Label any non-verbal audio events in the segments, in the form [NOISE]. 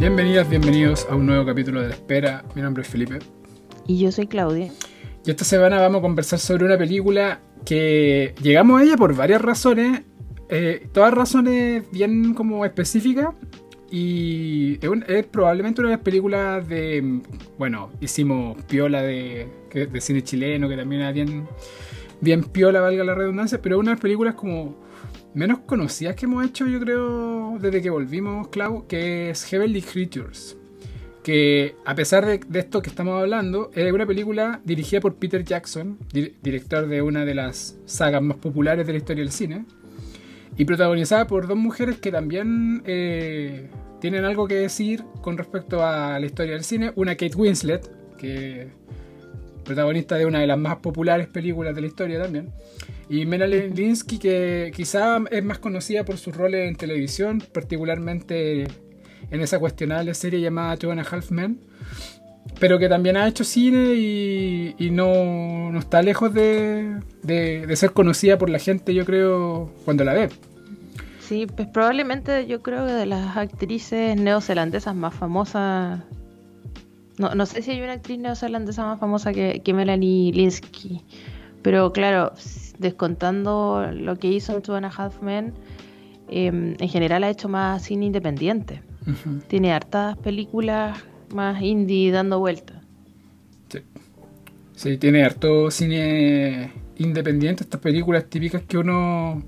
Bienvenidas, bienvenidos a un nuevo capítulo de La Espera. Mi nombre es Felipe. Y yo soy Claudia. Y esta semana vamos a conversar sobre una película que llegamos a ella por varias razones, eh, todas razones bien como específicas. Y es, un- es probablemente una de las películas de. Bueno, hicimos piola de, de cine chileno, que también era bien, bien piola, valga la redundancia, pero es una de las películas como menos conocidas que hemos hecho, yo creo, desde que volvimos, Clau, que es Heavenly Creatures. Que a pesar de, esto que estamos hablando, es una película dirigida por Peter Jackson, di- director de una de las sagas más populares de la historia del cine, y protagonizada por dos mujeres que también eh, tienen algo que decir con respecto a la historia del cine. Una Kate Winslet, que protagonista de una de las más populares películas de la historia también. Y Melanie Linsky, que quizá es más conocida por sus roles en televisión, particularmente en esa cuestionable serie llamada Two and a Half Men, pero que también ha hecho cine y, y no, no está lejos de, de- de ser conocida por la gente, yo creo, cuando la ve. Sí, pues probablemente yo creo que de las actrices neozelandesas más famosas. No, no sé si hay una actriz neozelandesa más famosa que, que Melanie Linsky. Pero claro, descontando lo que hizo en Two and a Half Men, em, en general ha hecho más cine independiente. Tiene hartas películas más indie dando vueltas. Sí. Sí, tiene harto cine independiente, estas películas típicas que uno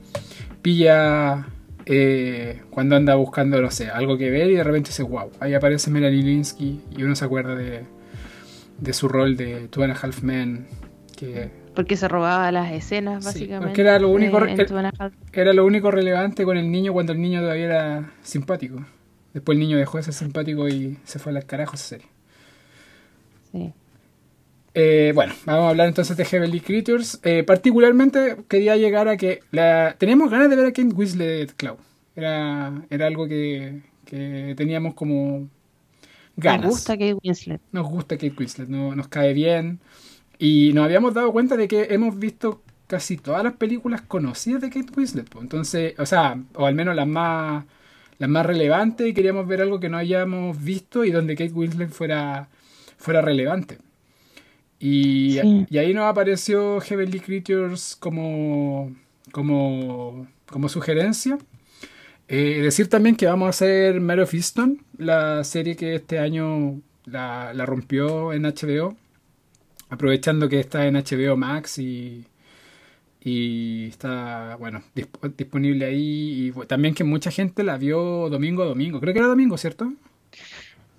pilla eh, cuando anda buscando, no sé, algo que ver y de repente dice, wow, ahí aparece Melanie Linsky y uno se acuerda de, de su rol de Two and a Half Men, que Porque se robaba las escenas, Sí, básicamente. porque era lo único de- a era lo único relevante con el niño cuando el niño todavía era simpático. Después el niño dejó de ser simpático y se fue al carajo esa serie. Sí. Eh, bueno, vamos a hablar entonces de Heavenly Creatures. Eh, particularmente quería llegar a que la... teníamos ganas de ver a Kate Winslet, Cloud. Era, era algo que, que teníamos como ganas. Me gusta Kate Winslet. Nos gusta Kate Winslet, no, nos cae bien. Y nos habíamos dado cuenta de que hemos visto casi todas las películas conocidas de Kate Winslet. Entonces, o sea, o al menos las más, las más relevantes, y queríamos ver algo que no hayamos visto y donde Kate Winslet fuera, fuera relevante. Y, Sí. y ahí nos apareció Heavenly Creatures como, como, como sugerencia. Eh, decir también que vamos a hacer Mare of Easton, la serie que este año la, la rompió en HBO, aprovechando que está en HBO Max y, y está, bueno, disp- disponible ahí. Y también que mucha gente la vio domingo a domingo. Creo que era domingo, ¿cierto?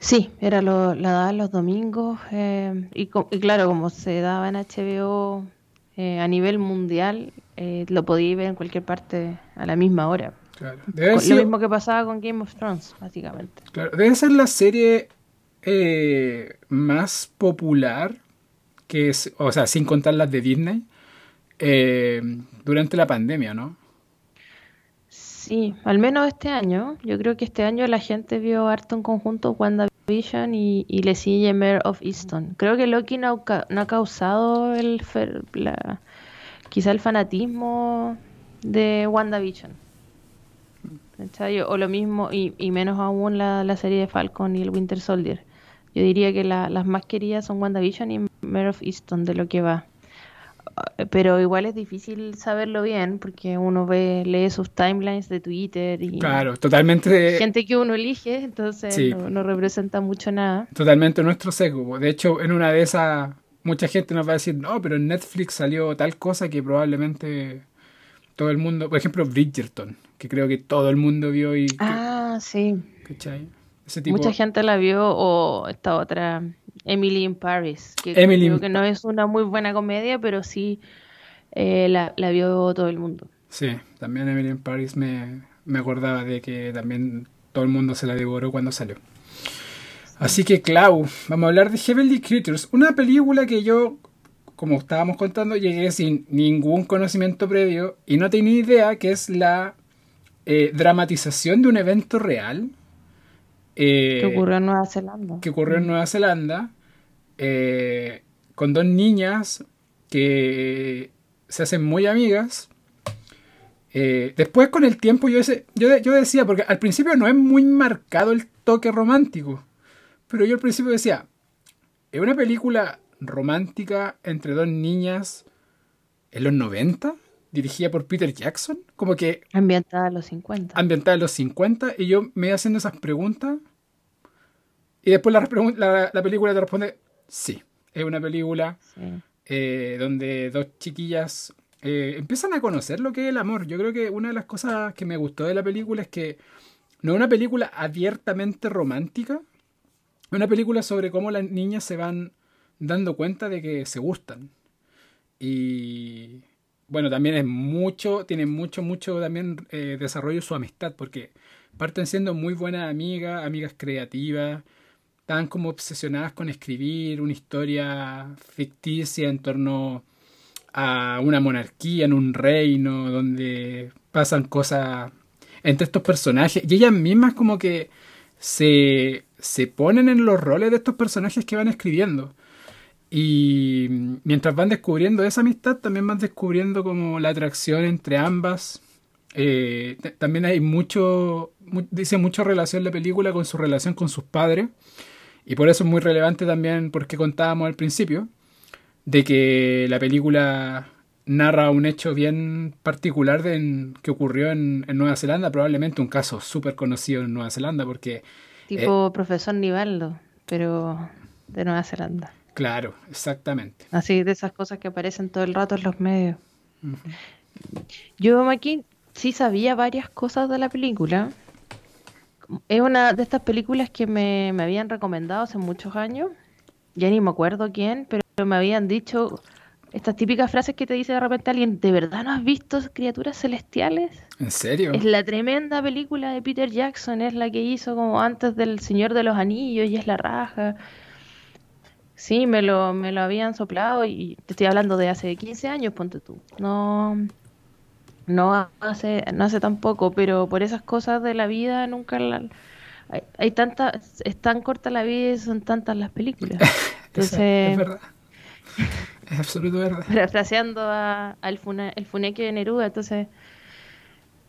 Sí, era lo, la daban los domingos eh, y, claro, como se daba en HBO eh, a nivel mundial, eh, lo podía ver en cualquier parte a la misma hora. Claro. Debe Con- ser, Lo mismo que pasaba con Game of Thrones, básicamente. claro, debe ser la serie más popular, que es, o sea, sin contar las de Disney, durante la pandemia, ¿no? Sí, al menos este año. Yo creo que este año la gente vio harto en conjunto WandaVision y, y le sigue Mare of Easton. Creo que Loki no, ha no ha causado el quizá el fanatismo de WandaVision. ¿Cachai? O lo mismo, y, y menos aún la, la serie de Falcon y el Winter Soldier. Yo diría que la- las más queridas son WandaVision y Mare of Easton de lo que va. Eh, Pero igual es difícil saberlo bien porque uno ve, lee sus timelines de Twitter y Claro, totalmente, gente que uno elige, entonces Sí. no, no representa mucho nada. totalmente nuestro sesgo. De hecho, en una de esas, mucha gente nos va a decir, no, pero en Netflix salió tal cosa que probablemente todo el mundo, por ejemplo, Bridgerton, que creo que todo el mundo vio y... Ah, sí. ¿Cachai? Ese tipo... Mucha gente la vio o esta otra, Emily in Paris, que Emily creo que no es una muy buena comedia, pero sí eh, la, la vio todo el mundo. Sí, también Emily in Paris me, me acordaba de que también todo el mundo se la devoró cuando salió. Así que, Clau, vamos a hablar de Heavenly Creatures, una película que yo, como estábamos contando, llegué sin ningún conocimiento previo y no tenía idea que es la eh, dramatización de un evento real eh, que ocurrió en Nueva Zelanda. que ocurrió en Nueva Zelanda eh, con dos niñas que se hacen muy amigas. Eh, después con el tiempo yo, ese, yo, yo decía, porque al principio no es muy marcado el toque romántico, pero yo al principio decía, es una película romántica entre dos niñas en los 90, dirigida por Peter Jackson, como que... Ambientada en los 50. Ambientada en los 50, y yo me iba haciendo esas preguntas, y después la, la, la película te responde, sí, es una película Sí. eh, donde dos chiquillas eh, empiezan a conocer lo que es el amor. Yo creo que una de las cosas que me gustó de la película es que no es una película abiertamente romántica, es una película sobre cómo las niñas se van dando cuenta de que se gustan. Y bueno, también es mucho, tiene mucho, mucho también eh, desarrollo su amistad, porque parten siendo muy buenas amigas, amigas creativas, están como obsesionadas con escribir una historia ficticia en torno a una monarquía, en un reino, donde pasan cosas entre estos personajes. Y ellas mismas como que se, se ponen en los roles de estos personajes que van escribiendo. Y mientras van descubriendo esa amistad, también van descubriendo como la atracción entre ambas. Eh, también hay mucho, mu- dice mucho relación la película con su relación con sus padres. Y por eso es muy relevante también, porque contábamos al principio, de que la película narra un hecho bien particular de en- que ocurrió en, en Nueva Zelanda, probablemente un caso súper conocido en Nueva Zelanda, porque, Tipo profesor Nivaldo, pero de Nueva Zelanda. Claro, exactamente. Así de esas cosas que aparecen todo el rato en los medios. Yo aquí sí sabía varias cosas de la película. Es una de estas películas que me, me habían recomendado hace muchos años. Ya ni me acuerdo quién, pero me habían dicho estas típicas frases que te dice de repente alguien, ¿de verdad no has visto criaturas celestiales? ¿En serio? Es la tremenda película de Peter Jackson, es la que hizo como antes del Señor de los Anillos y es la raja. Sí, me lo, me lo habían soplado y te estoy hablando de hace 15 años, ponte tú. No, no hace, no hace tan poco, pero por esas cosas de la vida nunca la... Hay, hay tantas, es tan corta la vida y son tantas las películas. [LAUGHS] Entonces, es verdad. [LAUGHS] Es absoluto verdad. parafraseando a, al el funeque de Neruda, entonces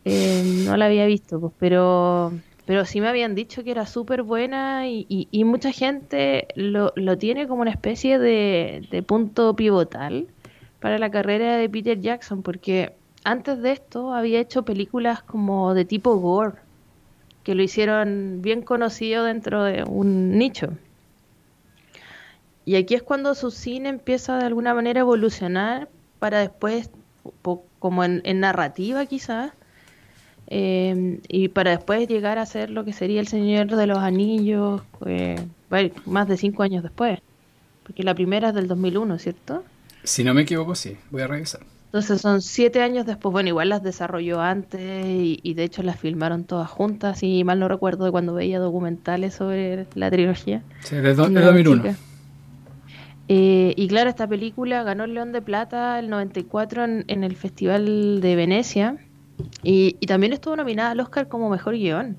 eh, no la había visto, pues, pero, pero sí me habían dicho que era súper buena y, y- y mucha gente lo, lo tiene como una especie de, de punto pivotal para la carrera de Peter Jackson, porque antes de esto había hecho películas como de tipo gore, que lo hicieron bien conocido dentro de un nicho. Y aquí es cuando su cine empieza de alguna manera a evolucionar para después, como en, en narrativa quizás, eh, y para después llegar a ser lo que sería El Señor de los Anillos, eh, más de cinco años después. Porque la primera es del 2001, ¿cierto? Si no me equivoco, sí. Voy a revisar. Entonces son siete años después, bueno, igual las desarrolló antes y, y de hecho las filmaron todas juntas, y mal no recuerdo de cuando veía documentales sobre la trilogía. Sí, de, do- de Cuando era 2001. chica. Eh, y claro, esta película ganó el León de Plata el 94 en, en el Festival de Venecia y, y también estuvo nominada al Oscar como Mejor Guión.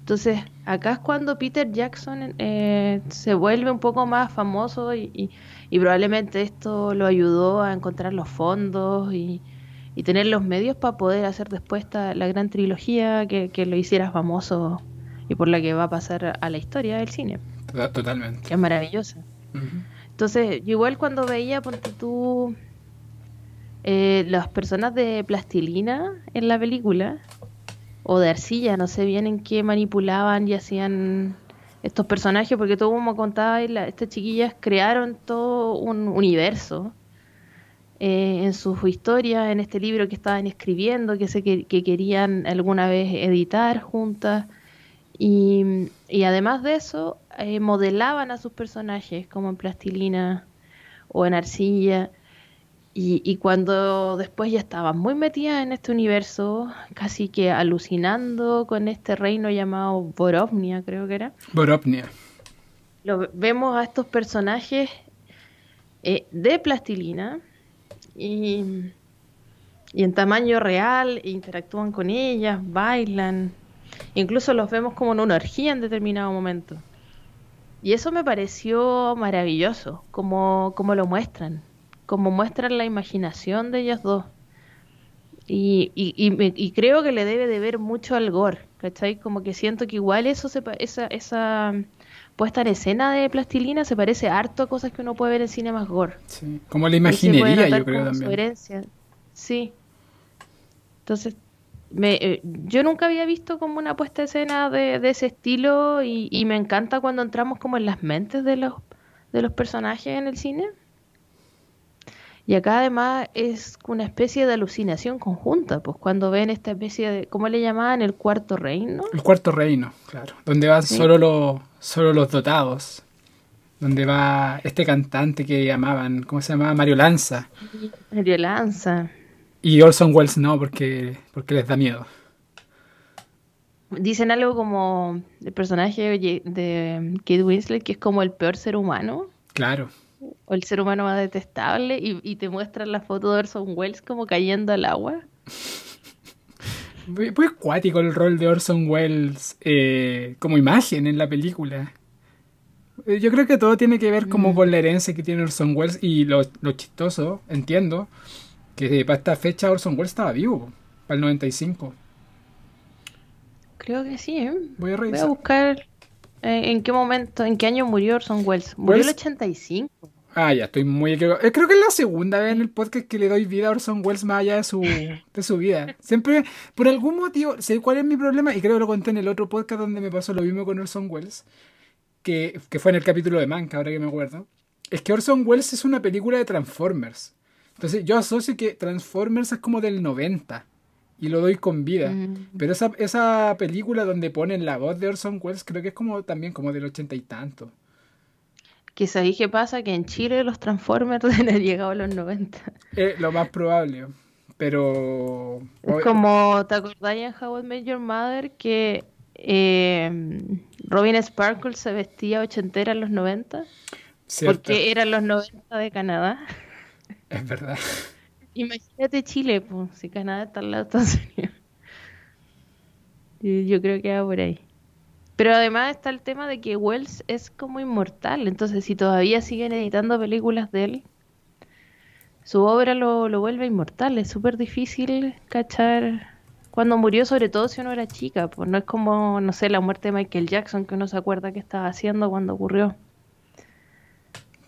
Entonces, acá es cuando Peter Jackson eh, se vuelve un poco más famoso y, y- y probablemente esto lo ayudó a encontrar los fondos y, y tener los medios para poder hacer después esta- la gran trilogía que, que lo hiciera famoso y por la que va a pasar a la historia del cine, To- Totalmente. que es maravillosa. Entonces, yo igual cuando veía, ponte tú, eh, las personas de plastilina en la película, o de arcilla, no sé bien en qué manipulaban y hacían estos personajes, porque todo como contaba, y estas chiquillas crearon todo un universo eh, en sus historias, en este libro que estaban escribiendo, que sé que, que querían alguna vez editar juntas. Y, y además de eso, eh, modelaban a sus personajes como en plastilina o en arcilla. Y, y cuando después ya estaban muy metidas en este universo, casi que alucinando con este reino llamado Borovnia, creo que era, Borovnia. lo, vemos a estos personajes eh, de plastilina y, y en tamaño real, e interactúan con ellas, bailan, incluso los vemos como en una orgía en determinado momento. Y eso me pareció maravilloso, como, como lo muestran, como muestran la imaginación de ellos dos. Y, y, y, y creo que le debe de ver mucho al gore, ¿cachai? Como que siento que igual eso se, pa- esa, esa puesta en escena de plastilina se parece harto a cosas que uno puede ver en cine más gore. Sí. Como la imaginería, yo creo también. herencia. Sí. Entonces, me, eh, yo nunca había visto como una puesta en escena de, de ese estilo y, y me encanta cuando entramos como en las mentes de los, de los personajes en el cine. Y acá además es una especie de alucinación conjunta, pues cuando ven esta especie de, ¿cómo le llamaban? El cuarto reino. El cuarto reino, claro. Donde van Sí. solo, los, solo los dotados. Donde va este cantante que llamaban, ¿cómo se llamaba? Mario Lanza. Mario Lanza. Y Orson Welles no, porque, porque les da miedo. Dicen algo como el personaje de de Kate Winslet, que es como el peor ser humano. Claro. O el ser humano más detestable y, y te muestran la foto de Orson Welles como cayendo al agua. Muy muy cuático el rol de Orson Welles eh, como imagen en la película. Eh, Yo creo que todo tiene que ver como con la herencia que tiene Orson Welles y lo, lo chistoso, entiendo, que para esta fecha Orson Welles estaba vivo, para el 95. Creo que sí, ¿eh? Voy a Voy a revisar. buscar eh, en qué momento, en qué año murió Orson Welles. Murió el Welles- 85. Ah, ya estoy muy equivocado. Eh, Creo que es la segunda vez en el podcast que le doy vida a Orson Welles más allá de su, de su vida. Siempre, por algún motivo, sé cuál es mi problema y creo que lo conté en el otro podcast donde me pasó lo mismo con Orson Welles, que, que fue en el capítulo de Manca, ahora que me acuerdo. Es que Orson Welles es una película de Transformers. Entonces yo asocio que Transformers es como del 90 y lo doy con vida. Mm. Pero esa, esa película donde ponen la voz de Orson Welles creo que es como también como del ochenta y tanto. Que sabéis qué pasa, que en Chile los Transformers [LAUGHS] deben haber llegado a los 90. Es lo más probable. Pero. Es como, ¿te acordáis en How I Met Your Mother que eh, Robin Sparkle se vestía ochentera en los 90? Cierto, Porque eran los 90 de Canadá. Es verdad. Imagínate Chile, pues, si Canadá está al lado de Estados Unidos. Yo creo que va por ahí. Pero además está el tema de que Wells es como inmortal, entonces si todavía siguen editando películas de él, su obra lo, lo vuelve inmortal. Es súper difícil cachar cuando murió, sobre todo si uno era chica, pues no es como, no sé, la muerte de Michael Jackson que uno se acuerda que estaba haciendo cuando ocurrió.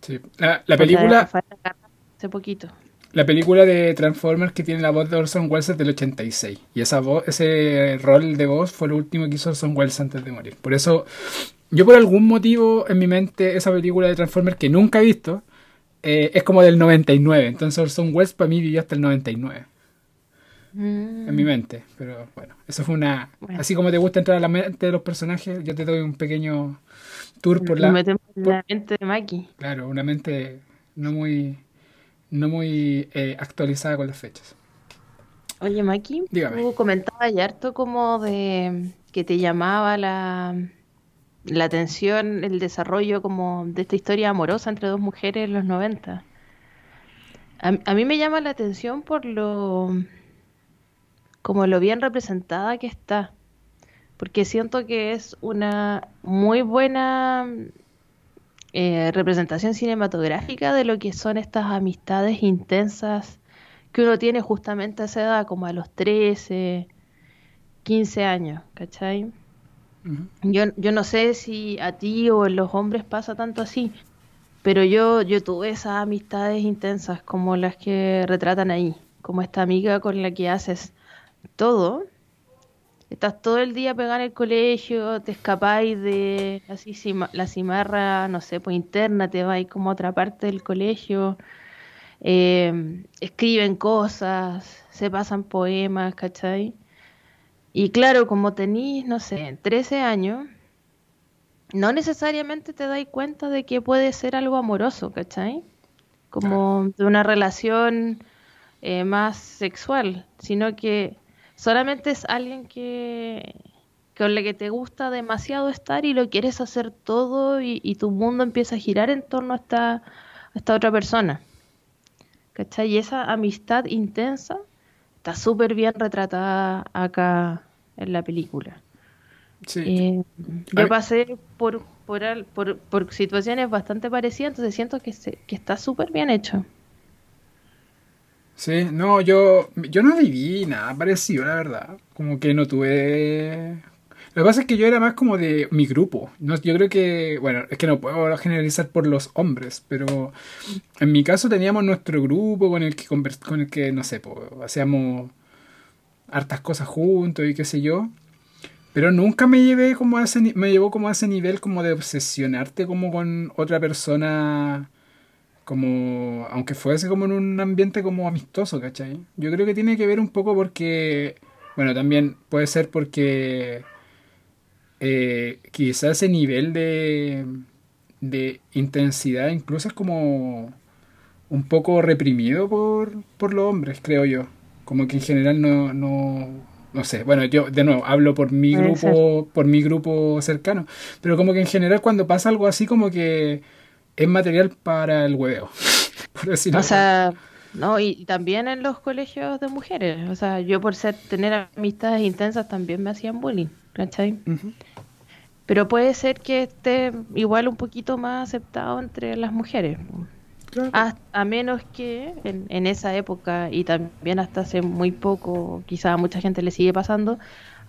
Sí. La, la sea, película, hace poquito. La película de Transformers que tiene la voz de Orson Welles es del 86. Y esa voz, ese rol de voz fue lo último que hizo Orson Welles antes de morir. Por eso, yo por algún motivo en mi mente, esa película de Transformers que nunca he visto, eh, es como del 99. Entonces Orson Welles para mí vivió hasta el 99. Mm. En mi mente. Pero bueno, eso fue una... Bueno. Así como te gusta entrar a la mente de los personajes, yo te doy un pequeño tour por la... por- la mente de Maki. Claro, una mente no muy, no muy eh, actualizada con las fechas. Oye, Maki, Dígame. tú comentabas ya harto como de que te llamaba la, la atención, el desarrollo como de esta historia amorosa entre dos mujeres en los 90. A, a mí me llama la atención por lo como lo bien representada que está, porque siento que es una muy buena eh, representación cinematográfica de lo que son estas amistades intensas que uno tiene justamente a esa edad, como a los 13, 15 años, ¿cachai? Yo, yo no sé si a ti o en los hombres pasa tanto así, pero yo, yo tuve esas amistades intensas como las que retratan ahí, como esta amiga con la que haces todo. Estás todo el día pegada en el colegio, te escapáis de así cima- la cimarra, no sé, pues interna, te vais como a otra parte del colegio, eh, escriben cosas, se pasan poemas, ¿cachai? Y claro, como tenís, no sé, 13 años, no necesariamente te dais cuenta de que puede ser algo amoroso, ¿cachai? Como de una relación eh, más sexual, sino que solamente es alguien que con la que te gusta demasiado estar y lo quieres hacer todo y, y tu mundo empieza a girar en torno a esta, a esta otra persona. ¿Cachai? Y esa amistad intensa está súper bien retratada acá en la película. Sí. Eh, yo pasé por, por, por situaciones bastante parecidas, entonces siento que, se- que está súper bien hecho. Sí, no, yo, yo no viví nada parecido, la verdad. Como que no tuve... Lo que pasa es que yo era más como de mi grupo. No, yo creo que, bueno, es que no puedo generalizar por los hombres, pero en mi caso teníamos nuestro grupo con el que, con el que no sé, pues, hacíamos hartas cosas juntos y qué sé yo. Pero nunca me llevé como a ese, me llevó como a ese nivel como de obsesionarte como con otra persona como aunque fuese como en un ambiente como amistoso, ¿cachai? Yo creo que tiene que ver un poco porque, bueno, también puede ser porque eh, quizás ese nivel de, de intensidad incluso es como un poco reprimido por, por los hombres, creo yo. Como que en general no, no, no sé. Bueno, yo de nuevo hablo por mi grupo, por mi grupo cercano. Pero como que en general cuando pasa algo así como que es material para el hueveo. [LAUGHS] Por decirlo O sea, no, y y también en los colegios de mujeres. O sea, yo por ser tener amistades intensas también me hacían bullying, ¿cachai? Pero puede ser que esté igual un poquito más aceptado entre las mujeres. Claro. A, a menos que en, en esa época y también hasta hace muy poco, quizá a mucha gente le sigue pasando,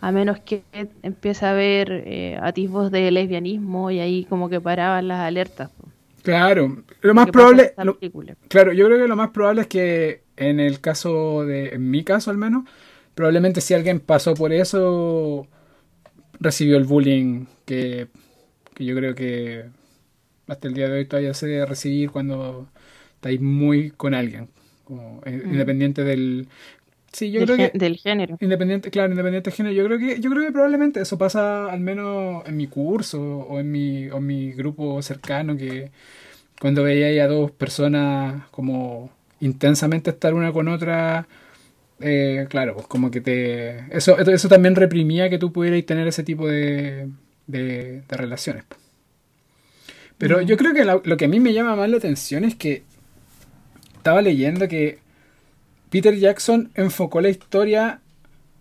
a menos que empiece a haber eh, atisbos de lesbianismo y ahí como que paraban las alertas. po, Claro. Lo más probable, lo- claro, yo creo que lo más probable es que en el caso de, en mi caso al menos, probablemente si alguien pasó por eso, recibió el bullying que, que yo creo que hasta el día de hoy todavía se debe recibir cuando estáis muy con alguien, como, eh, Mm. independiente del... Sí, yo Del, creo que... del género. Independiente, claro, independiente de género. Yo creo que, yo creo que probablemente eso pasa al menos en mi curso o en mi, o en mi grupo cercano, que cuando veía a dos personas como intensamente estar una con otra, eh, claro, pues como que te... Eso, eso también reprimía que tú pudieras tener ese tipo de, de, de relaciones. pues. Pero yo creo que lo que a mí me llama más la atención es que estaba leyendo que Peter Jackson enfocó la historia,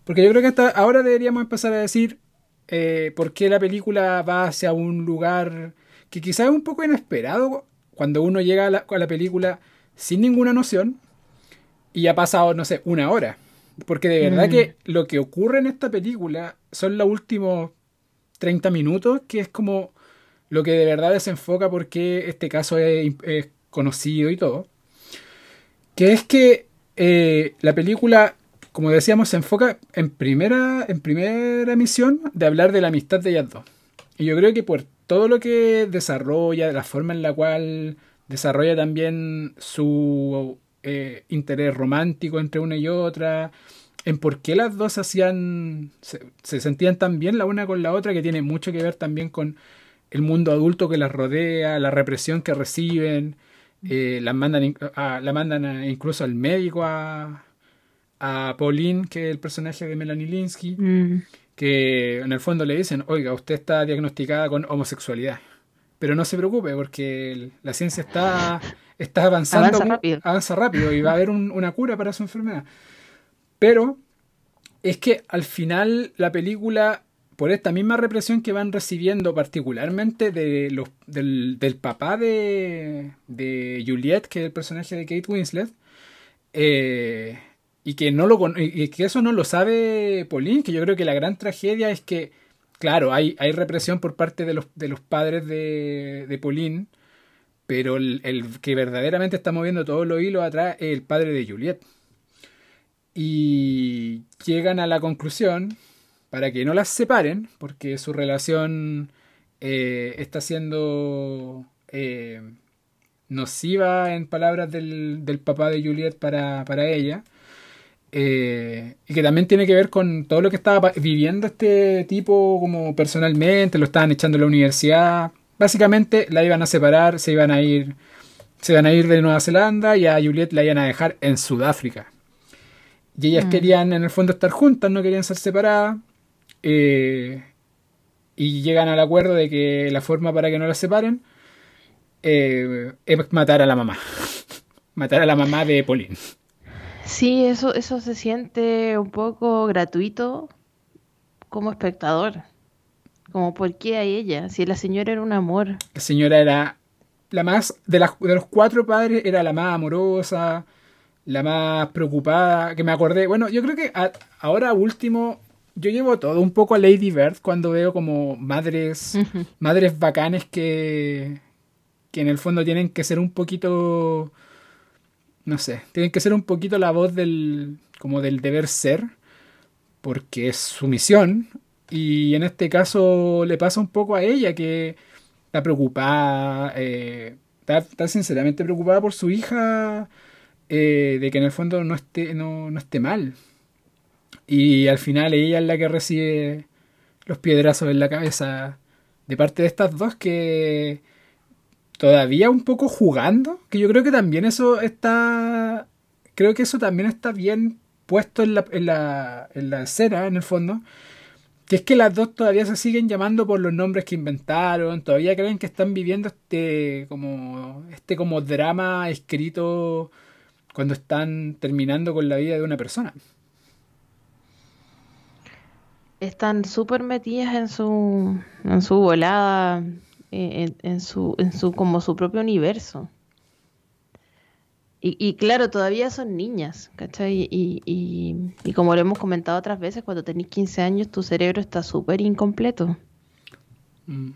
porque yo creo que hasta ahora deberíamos empezar a decir eh, por qué la película va hacia un lugar que quizás es un poco inesperado cuando uno llega a la, a la película sin ninguna noción y ha pasado, no sé, una hora. Porque de verdad Mm. que lo que ocurre en esta película son los últimos 30 minutos, que es como lo que de verdad desenfoca por qué este caso es, es conocido y todo. Que es que eh, la película, como decíamos, se enfoca en primera, en primera misión de hablar de la amistad de ellas dos. Y yo creo que por todo lo que desarrolla, la forma en la cual desarrolla también su eh, interés romántico entre una y otra, en por qué las dos hacían, se, se sentían tan bien la una con la otra, que tiene mucho que ver también con el mundo adulto que las rodea, la represión que reciben, eh, las mandan, in- a- la mandan incluso al médico a, a Pauline, que es el personaje de Melanie Linsky, Mm. que en el fondo le dicen, oiga, usted está diagnosticada con homosexualidad. Pero no se preocupe porque la ciencia está, está avanzando. Avanza rápido. avanza rápido y va a haber un- una cura para su enfermedad. Pero es que al final la película, por esta misma represión que van recibiendo particularmente de los, del, papá de, de Juliet, que es el personaje de Kate Winslet, eh, y que no lo que eso no lo sabe Pauline, que yo creo que la gran tragedia es que, claro, hay, hay represión por parte de los, de los padres de, de Pauline, pero el, el que verdaderamente está moviendo todos los hilos atrás es el padre de Juliet. Y llegan a la conclusión, para que no las separen, porque su relación eh, está siendo eh, nociva en palabras del, del papá de Juliet para, para ella. eh, y que también tiene que ver con todo lo que estaba viviendo este tipo como personalmente, lo estaban echando de la universidad. Básicamente la iban a separar, se iban a ir, se iban a ir de Nueva Zelanda y a Juliet la iban a dejar en Sudáfrica. Y ellas Mm. querían en el fondo estar juntas, no querían ser separadas. Eh, y llegan al acuerdo de que la forma para que no las separen eh, es matar a la mamá. [LAUGHS] matar a la mamá de Pauline. Sí, eso, eso se siente un poco gratuito como espectador. Como, ¿por qué a ella? Si la señora era un amor. La señora era la más, de, las, de los cuatro padres, era la más amorosa, la más preocupada, que me acordé. Bueno, yo creo que ahora último, yo llevo todo un poco a Lady Bird cuando veo como madres, madres bacanes que, que en el fondo tienen que ser un poquito, no sé, tienen que ser un poquito la voz del, como del deber ser, porque es su misión. Y en este caso le pasa un poco a ella que está preocupada, eh, está, sinceramente preocupada por su hija, eh, de que en el fondo no esté, no, no esté mal. Y al final ella es la que recibe los piedrazos en la cabeza de parte de estas dos que todavía un poco jugando, que yo creo que también eso está, creo que eso también está bien puesto en la, en la, en la escena, en el fondo, que es que las dos todavía se siguen llamando por los nombres que inventaron, todavía creen que están viviendo este como este como drama escrito cuando están terminando con la vida de una persona. Están súper metidas en su en su volada, en, en, su en su como su propio universo. Y, claro, todavía son niñas, ¿cachai? Y, y, como lo hemos comentado otras veces, cuando tenés 15 años tu cerebro está súper incompleto. Mm.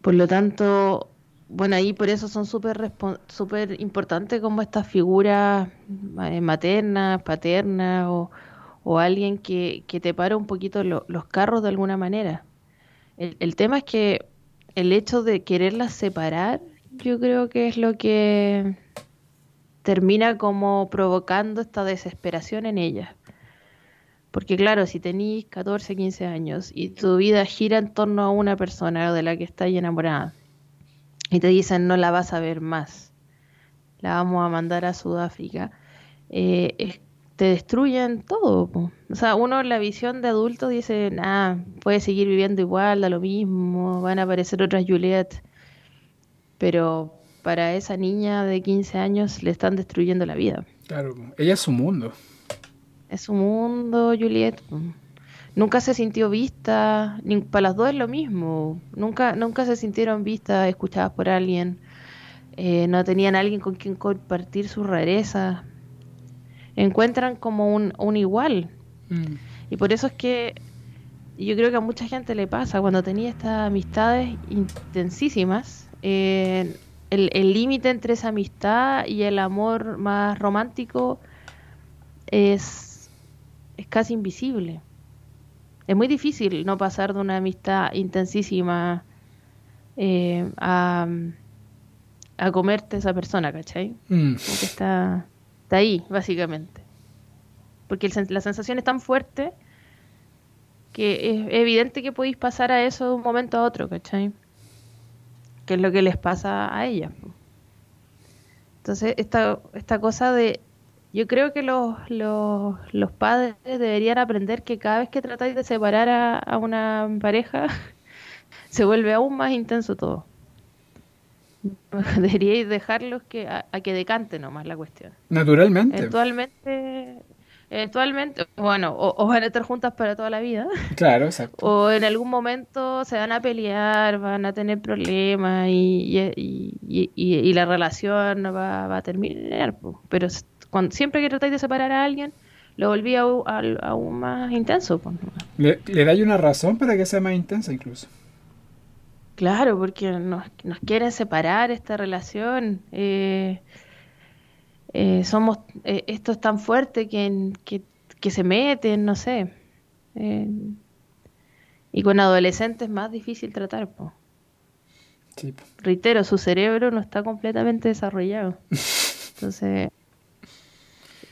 Por lo tanto, bueno, ahí por eso son súper super importantes como estas figuras eh, maternas, paternas o, o alguien que, que, te para un poquito los carros de alguna manera. El, el tema es que el hecho de quererlas separar, yo creo que es lo que termina como provocando esta desesperación en ella. Porque claro, si tenéis 14, 15 años y tu vida gira en torno a una persona de la que estás enamorada y te dicen no la vas a ver más, la vamos a mandar a Sudáfrica, eh, te destruyen todo. O sea, uno en la visión de adulto dice, nada, puede seguir viviendo igual, da lo mismo, van a aparecer otras Juliet. Pero para esa niña de 15 años le están destruyendo la vida. Claro, ella es su mundo. Es su mundo, Juliet. Nunca se sintió vista, ni, para las dos es lo mismo. Nunca, nunca se sintieron vistas, escuchadas por alguien. Eh, no tenían alguien con quien compartir sus rarezas. Encuentran como un, un igual. Mm. Y por eso es que yo creo que a mucha gente le pasa cuando tenía estas amistades intensísimas. Eh, el límite entre esa amistad y el amor más romántico es, es casi invisible. Es muy difícil no pasar de una amistad intensísima eh, a, a comerte esa persona, ¿cachai? Mm. está, está ahí, básicamente. Porque la sensación es tan fuerte que es evidente que podéis pasar a eso de un momento a otro, ¿cachai? que es lo que les pasa a ella. Entonces, esta, esta cosa de... Yo creo que los, los, los padres deberían aprender que cada vez que tratáis de separar a, una pareja, [LAUGHS] se vuelve aún más intenso todo. [LAUGHS] Deberíais dejarlos que, a, a que decante nomás la cuestión. Naturalmente. Eventualmente Eventualmente, bueno, o, van a estar juntas para toda la vida. Claro, exacto. [LAUGHS] O en algún momento se van a pelear, van a tener problemas y, y, la relación va, a terminar. Pero cuando, siempre que tratáis de separar a alguien, lo volví aún, más intenso. ¿Le, ¿Le dais una razón para que sea más intensa incluso? Claro, porque nos, nos quieren separar esta relación. Eh, eh, somos, eh, esto es tan fuerte que, que, se meten, no sé. Eh, y con adolescentes es más difícil tratar. Reitero, su cerebro no está completamente desarrollado. [LAUGHS] Entonces,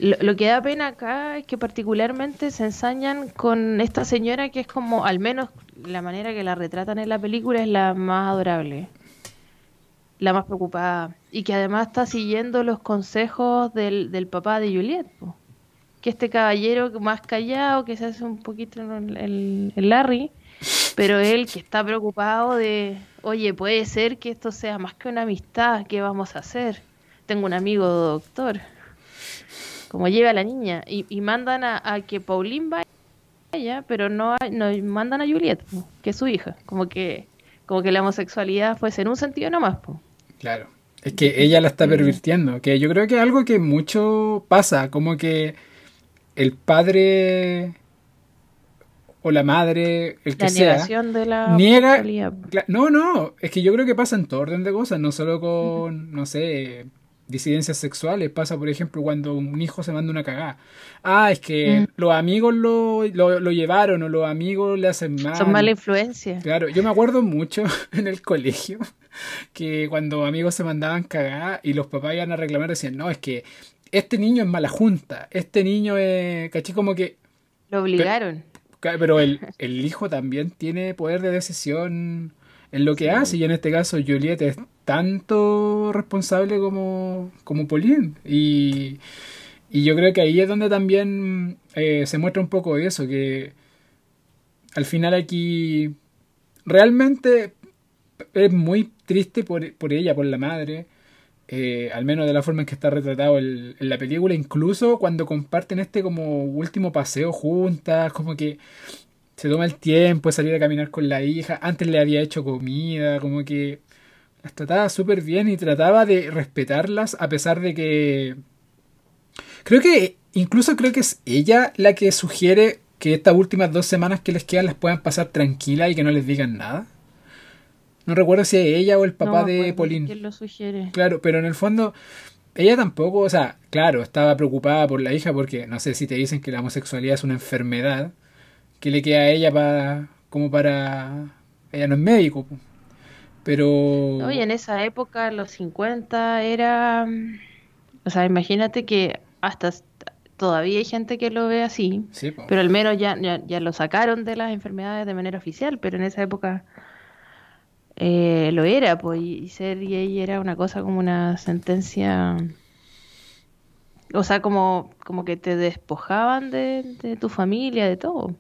lo, que da pena acá es que particularmente se ensañan con esta señora que es como, al menos la manera que la retratan en la película es la más adorable la más preocupada y que además está siguiendo los consejos del, del papá de Juliet. Que este caballero más callado, que se hace un poquito el, el, Larry, pero él que está preocupado de, oye, puede ser que esto sea más que una amistad, ¿qué vamos a hacer? Tengo un amigo doctor. Como lleva a la niña. Y, y mandan a, a, que Pauline vaya, pero no, no mandan a Juliet, que es su hija. Como que como que la homosexualidad fuese en un sentido nomás. Po. Claro. Es que ella la está pervirtiendo, que yo creo que es algo que mucho pasa, como que el padre o la madre, el que La sea, negación de la niega... No, no, es que yo creo que pasa en todo orden de cosas, no solo con, no sé, disidencias sexuales. Pasa, por ejemplo, cuando un hijo se manda una cagada. Ah, es que Mm. los amigos lo, lo, lo llevaron o los amigos le hacen mal. Son mala influencia. Claro, yo me acuerdo mucho [LAUGHS] en el colegio que cuando amigos se mandaban cagadas y los papás iban a reclamar decían, no, es que este niño es mala junta, este niño es, caché como que Lo obligaron. Pero el, [LAUGHS] el hijo también tiene poder de decisión en lo que hace, y en este caso Juliet es tanto responsable como, como Pauline. Y, y yo creo que ahí es donde también eh, se muestra un poco eso, que al final aquí realmente es muy triste por, por ella, por la madre. eh, al menos de la forma en que está retratado en la película, incluso cuando comparten este como último paseo juntas, como que se toma el tiempo de salir a caminar con la hija, antes le había hecho comida, como que las trataba súper bien y trataba de respetarlas a pesar de que... Creo que, incluso creo que es ella la que sugiere que estas últimas dos semanas que les quedan las puedan pasar tranquilas y que no les digan nada. No recuerdo si es ella o el papá No de Pauline. ¿Quién lo sugiere? Claro, pero en el fondo ella tampoco, o sea, claro, estaba preocupada por la hija porque no sé si te dicen que la homosexualidad es una enfermedad que le queda a ella para como para ella no es médico. Pero No, y en esa época, los 50, era... mm, O sea, imagínate que hasta todavía hay gente que lo ve así, sí, po. pero al menos ya, ya, ya lo sacaron de las enfermedades de manera oficial, pero en esa época eh, lo era, pues, y ser gay era una cosa como una sentencia... O sea, como, como que te despojaban de, de tu familia, de todo.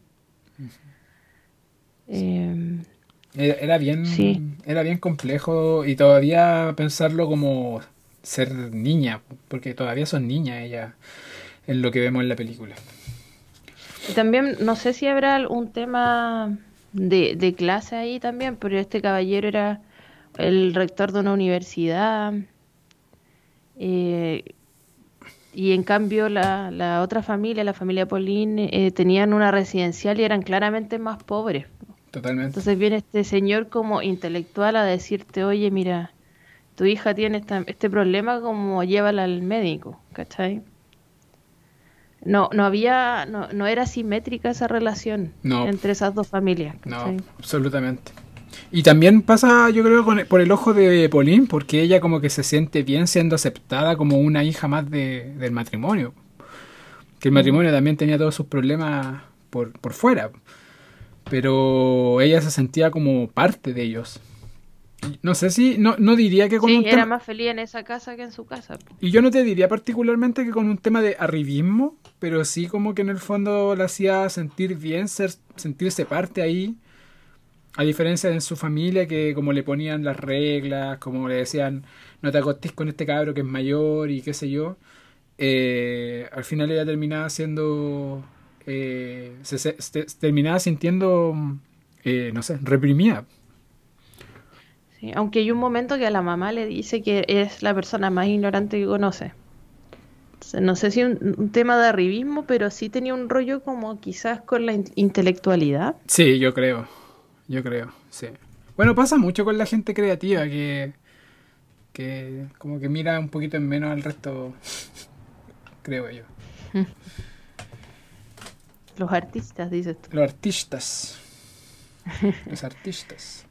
Era, era bien Sí. era bien complejo y todavía pensarlo como ser niña, po, porque todavía son niñas ellas en lo que vemos en la película. Y también, no sé si habrá un tema de, de clase ahí también, pero este caballero era el rector de una universidad. eh, y en cambio la, la otra familia, la familia Pauline, eh, tenían una residencial y eran claramente más pobres. Totalmente. Entonces viene este señor como intelectual a decirte, oye, mira, tu hija tiene esta- este problema, como llévala al médico, ¿cachai? No, no había, no, no era simétrica esa relación No. entre esas dos familias, No, absolutamente. Y también pasa, yo creo, con- por el ojo de Pauline, porque ella como que se siente bien siendo aceptada como una hija más de- del matrimonio. Que el matrimonio también tenía todos sus problemas por, por fuera. Pero ella se sentía como parte de ellos. No sé si, no, no diría que con Sí, un era tema... más feliz en esa casa que en su casa. Y yo no te diría particularmente que con un tema de arribismo, pero sí como que en el fondo la hacía sentir bien, ser, sentirse parte ahí. A diferencia de en su familia, que como le ponían las reglas, como le decían, no te acostes con este cabro que es mayor y qué sé yo, eh, al final ella terminaba siendo, eh, se, se- se- terminaba sintiendo, eh, no sé, reprimida. Sí, aunque hay un momento que a la mamá le dice que es la persona más ignorante que conoce. No sé si un, un tema de arribismo, pero sí tenía un rollo como quizás con la in- intelectualidad. Sí, yo creo. Yo creo, sí. Bueno, pasa mucho con la gente creativa que, que como que mira un poquito en menos al resto, [LAUGHS] creo yo. Los artistas, dices tú. Los artistas. [LAUGHS] Los artistas.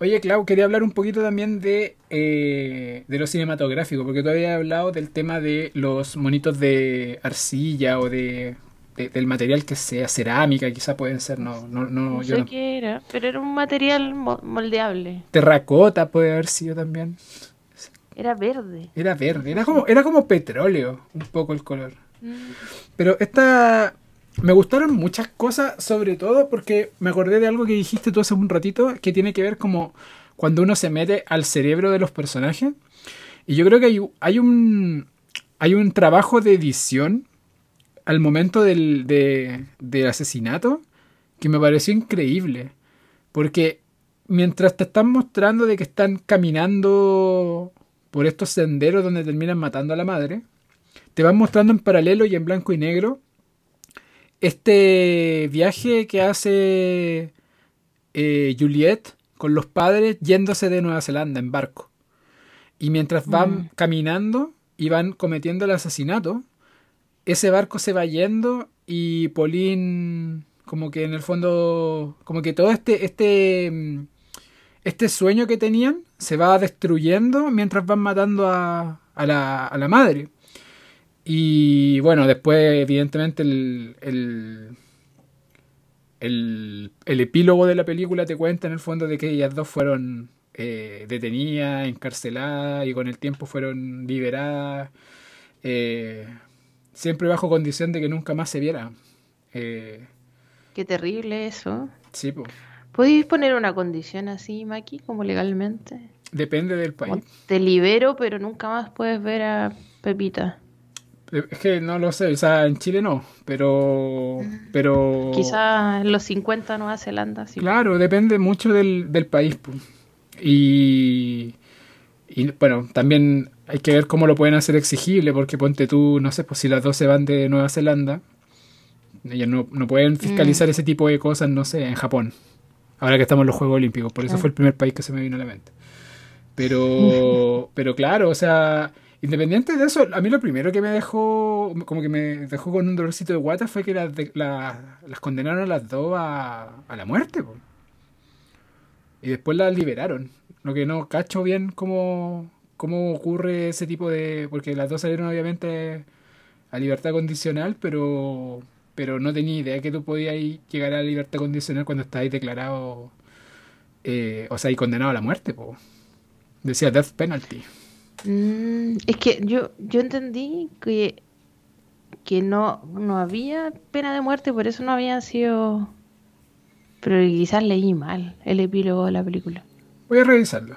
Oye, Clau, quería hablar un poquito también de, eh, de lo cinematográfico, porque tú habías hablado del tema de los monitos de arcilla o de, de- del material que sea, cerámica, quizá pueden ser, no, no, no, No yo sé no- qué era, pero era un material mo- moldeable. Terracota puede haber sido también. Era verde. Era verde, era como, era como petróleo, un poco el color. Mm, Pero esta. Me gustaron muchas cosas, sobre todo porque me acordé de algo que dijiste tú hace un ratito, que tiene que ver como cuando uno se mete al cerebro de los personajes. Y yo creo que hay, hay un. Hay un trabajo de edición al momento del, de- del asesinato que me pareció increíble. Porque mientras te están mostrando de que están caminando por estos senderos donde terminan matando a la madre. Te van mostrando en paralelo y en blanco y negro este viaje que hace eh, Juliet con los padres yéndose de Nueva Zelanda en barco. Y mientras van Mm. caminando y van cometiendo el asesinato, ese barco se va yendo y Pauline, como que en el fondo, como que todo este, este, mm, este sueño que tenían se va destruyendo mientras van matando a, a la, a la madre. Y bueno, después evidentemente el, el, el, el epílogo de la película te cuenta en el fondo de que ellas dos fueron eh, detenidas, encarceladas y con el tiempo fueron liberadas, eh, siempre bajo condición de que nunca más se vieran. Eh, Qué terrible eso. sí, po. ¿Podéis poner una condición así, Maki, como legalmente? depende del país. te libero, pero nunca más puedes ver a Pepita. Es que no lo sé, o sea, en Chile no, pero... pero Quizá en los 50 Nueva Zelanda, sí. Claro, depende mucho del, del país. Y, y bueno, también hay que ver cómo lo pueden hacer exigible, porque ponte tú, no sé, pues si las dos se van de Nueva Zelanda, ellos no, no pueden fiscalizar ese tipo de cosas, no sé, en Japón. Ahora que estamos en los Juegos Olímpicos, por eso Claro. fue el primer país que se me vino a la mente. Pero, [LAUGHS] pero claro, o sea, independiente de eso, a mí lo primero que me dejó, como que me dejó con un dolorcito de guata fue que las, de- la- las condenaron a las dos a, la muerte. Y después las liberaron. Lo que no cacho bien cómo, cómo ocurre ese tipo de... Porque las dos salieron obviamente a libertad condicional, pero, pero no tenía idea que tú podías llegar a la libertad condicional cuando estabas declarado, eh, o sea, y condenado a la muerte. Decía death penalty. Mm, es que yo, yo entendí que, que no, no había pena de muerte, por eso no habían sido... Pero quizás leí mal el epílogo de la película. Voy a revisarlo.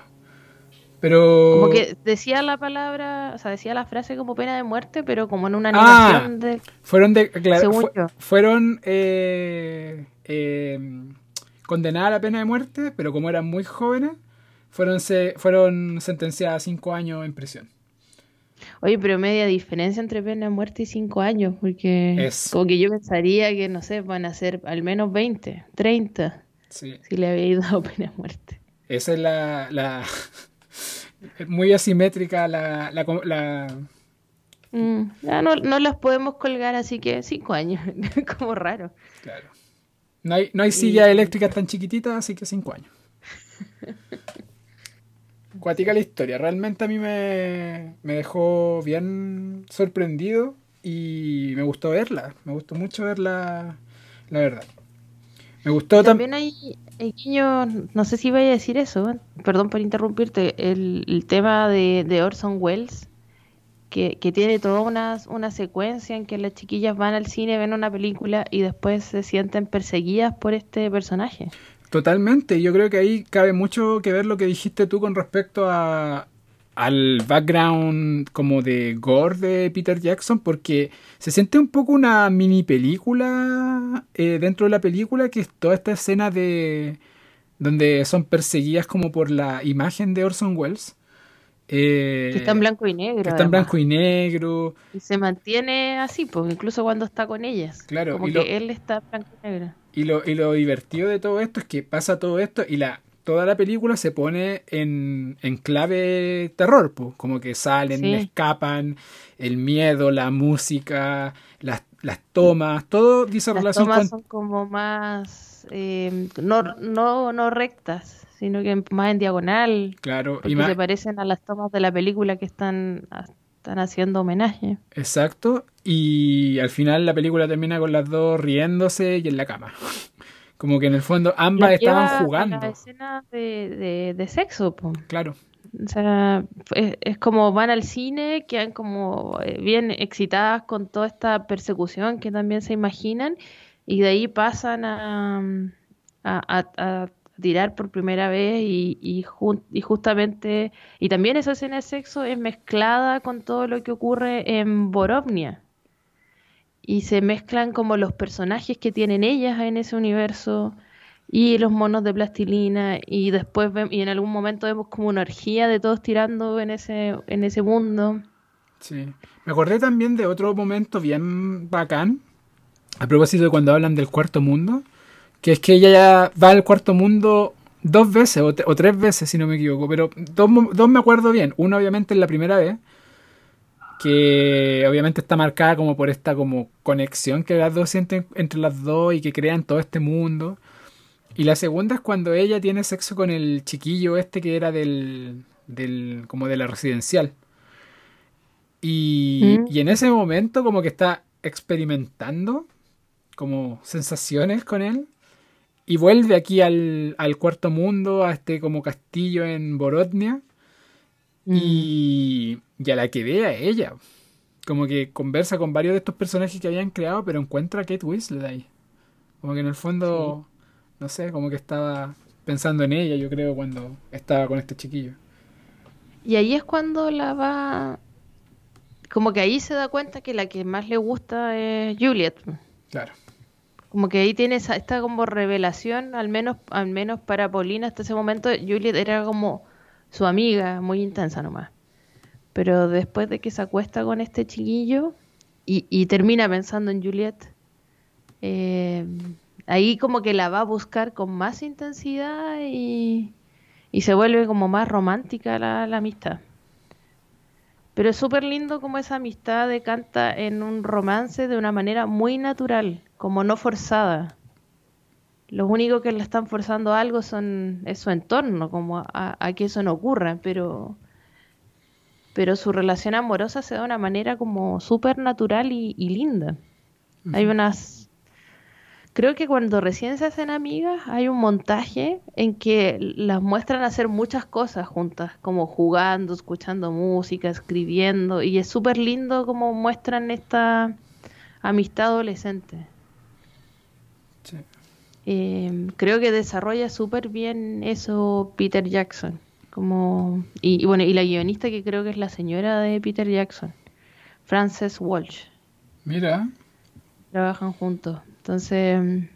Pero... Como que decía la palabra, o sea, decía la frase como pena de muerte, pero como en una Ah, animación de... Fueron de, claro, fu- fueron eh, eh, condenadas a la pena de muerte, pero como eran muy jóvenes, fueron se, fueron sentenciadas a cinco años en prisión. Oye, pero media diferencia entre pena de muerte y cinco años, porque Es. como que yo pensaría que, no sé, van a ser al menos 20, 30, Sí. si le había dado pena de muerte. Esa es la, la es [LAUGHS] muy asimétrica la, la, la- Mm, ya no, no las podemos colgar, así que cinco años, [LAUGHS] como raro. claro. No hay, no hay sillas eléctricas tan chiquititas, así que cinco años. [LAUGHS] Cuática la historia. Realmente a mí me, me dejó bien sorprendido y me gustó verla. Me gustó mucho verla, la verdad. Me gustó también. También hay, hay guiños, no sé si vaya a decir eso, perdón por interrumpirte, el, el tema de, de Orson Welles, que, que tiene toda una, una secuencia en que las chiquillas van al cine, ven una película y después se sienten perseguidas por este personaje. Totalmente. Yo creo que ahí cabe mucho que ver lo que dijiste tú con respecto a, al background como de gore de Peter Jackson, porque se siente un poco una mini película eh, dentro de la película, que es toda esta escena de donde son perseguidas como por la imagen de Orson Welles. Eh, Que está en blanco y negro. que está en blanco y negro. Y se mantiene así, pues incluso cuando está con ellas. Claro, Como y que lo- él está en blanco y negro. Y lo, y lo divertido de todo esto es que pasa todo esto y la toda la película se pone en, en clave terror, pues, como que salen, Sí. escapan, el miedo, la música, las, las tomas, todo dice Las relación tomas con... son como más, eh, no, no, no rectas, sino que más en diagonal. Claro, y más, se parecen a las tomas de la película que están, están haciendo homenaje. exacto, y al final la película termina con las dos riéndose y en la cama. [LAUGHS] Como que en el fondo ambas Las estaban jugando. la escena de, de, de sexo, po. Claro, O sea, es, es como van al cine, quedan como eh, bien excitadas con toda esta persecución que también se imaginan, y de ahí pasan a, a, a- a tirar por primera vez y, y, justamente, y también esa escena de sexo es mezclada con todo lo que ocurre en Borovnia. Y se mezclan como los personajes que tienen ellas en ese universo, y los monos de plastilina y después y en algún momento vemos como una orgía de todos tirando en ese en ese mundo. Sí. Me acordé también de otro momento bien bacán a propósito de cuando hablan del cuarto mundo, que es que ella ya va al cuarto mundo dos veces o, tres veces si no me equivoco, pero dos, dos me acuerdo bien. Una obviamente es la primera vez que obviamente está marcada como por esta como conexión que las dos sienten entre las dos y que crean todo este mundo. Y la segunda es cuando ella tiene sexo con el chiquillo este que era del, del como de la residencial. Y, mm. y en ese momento como que está experimentando como sensaciones con él. Y vuelve aquí al, al cuarto mundo, a este como castillo en Borodnia. Y, y a la que ve a ella. Como que conversa con varios de estos personajes que habían creado, pero encuentra a Kate Winslet ahí. Como que en el fondo no sé, como que estaba pensando en ella, yo creo, cuando estaba con este chiquillo. Y ahí es cuando la va... Como que ahí se da cuenta que la que más le gusta es Juliet. Claro. Como que ahí tiene esta como revelación, al menos, al menos para Paulina hasta ese momento, Juliet era como su amiga, muy intensa nomás. Pero después de que se acuesta con este chiquillo y, y termina pensando en Juliet, eh, ahí como que la va a buscar con más intensidad y, se vuelve como más romántica la, amistad. Pero es súper lindo como esa amistad decanta en un romance de una manera muy natural, como no forzada. Los únicos que le están forzando algo son es su entorno, como a, que eso no ocurra, pero pero su relación amorosa se da de una manera como súper natural y, linda. Hay unas Creo que cuando recién se hacen amigas hay un montaje en que las muestran hacer muchas cosas juntas, como jugando, escuchando música, escribiendo, y es súper lindo como muestran esta amistad adolescente. Em, creo que desarrolla súper bien eso Peter Jackson. Como, y, bueno, y la guionista que creo que es la señora de Peter Jackson, Frances Walsh. Mira. Trabajan juntos. Entonces,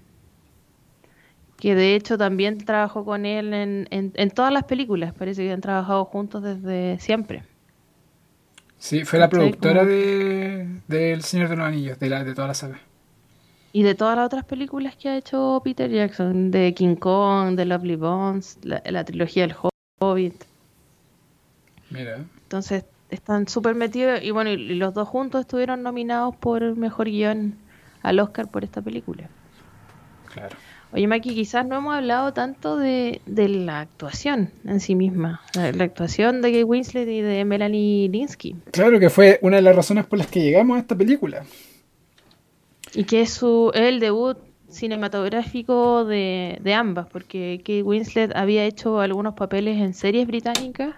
que de hecho también trabajó con él en, en, todas las películas, parece que han trabajado juntos desde siempre. Sí, fue la productora de, El Señor de los Anillos, de, la, de toda la saga. Y de todas las otras películas que ha hecho Peter Jackson, de King Kong, de Lovely Bones, la, trilogía del Hobbit. Mira. Entonces están súper metidos y bueno, y los dos juntos estuvieron nominados por Mejor Guión al Oscar por esta película. Claro. Oye, Maki, quizás no hemos hablado tanto de, la actuación en sí misma, la, actuación de Gay Winslet y de Melanie Linsky. Claro que fue una de las razones por las que llegamos a esta película. Y que es su, el debut cinematográfico de, de ambas, porque Kate Winslet había hecho algunos papeles en series británicas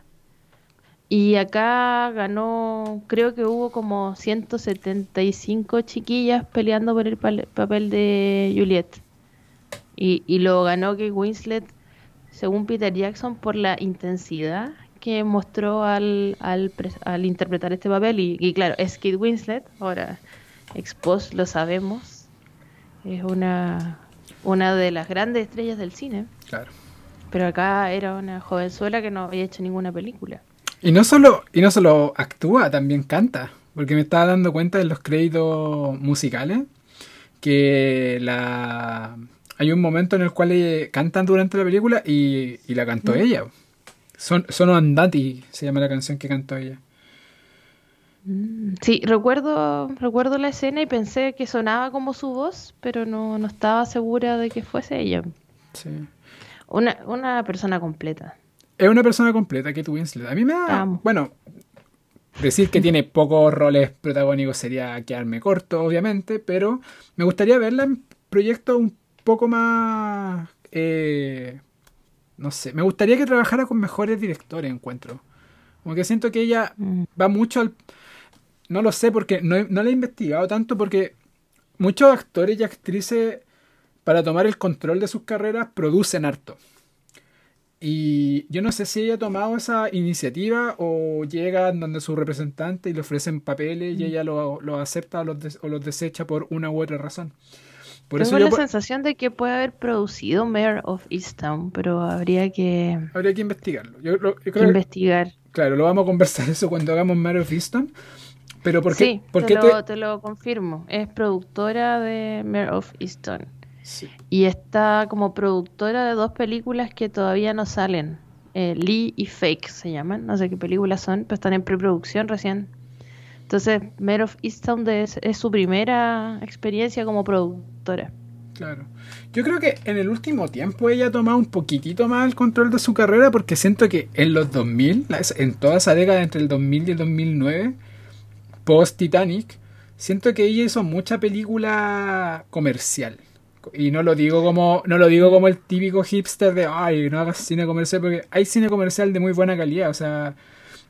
y acá ganó, creo que hubo como 175 chiquillas peleando por el papel de Juliet. Y, y lo ganó que Winslet, según Peter Jackson, por la intensidad que mostró al, al, al interpretar este papel. Y, claro, es Kate Winslet, ahora Expos lo sabemos, es una, una de las grandes estrellas del cine. Claro. Pero acá era una jovenzuela que no había hecho ninguna película. Y no solo, y no solo actúa, también canta. Porque me estaba dando cuenta de los créditos musicales que la hay un momento en el cual cantan durante la película y, la cantó ella. Son, Sono Andati se llama la canción que cantó ella. Mm, sí, recuerdo, recuerdo la escena y pensé que sonaba como su voz, pero no, no estaba segura de que fuese ella. Sí. Una, una persona completa. Es una persona completa, que tu Winslet. A mí me da. Bueno, decir que tiene pocos roles protagónicos sería quedarme corto, obviamente, pero me gustaría verla en proyectos un poco más. Eh, no sé, me gustaría que trabajara con mejores directores, encuentro. Como que siento que ella mm. va mucho al. No lo sé porque no, no la he investigado tanto porque muchos actores y actrices, para tomar el control de sus carreras, producen harto. Y yo no sé si ella ha tomado esa iniciativa o llega donde su representante y le ofrecen papeles y mm. ella los lo acepta o los, o los, desecha por una u otra razón. Por Tengo eso la yo, sensación de que puede haber producido Mayor of Easttown, pero habría que, habría que investigarlo. Yo, lo- yo que creo que, investigar. claro, lo vamos a conversar [LAUGHS] eso cuando hagamos Mario of Easton. Pero ¿por qué, sí, por te, lo, te lo confirmo. Es productora de Mayor of Easttown. Sí. Y está como productora de dos películas que todavía no salen. Eh, Lee y Fake se llaman. No sé qué películas son, pero están en preproducción recién. Entonces, Mayor of Easttown es, es su primera experiencia como productora. Claro. Yo creo que en el último tiempo ella ha tomado un poquitito más el control de su carrera porque siento que en los 2000, la- en toda esa década entre el 2000 y el 2009, post Titanic, siento que ella hizo mucha película comercial. Y no lo digo como no lo digo como el típico hipster de, ay, no hagas cine comercial porque hay cine comercial de muy buena calidad, o sea,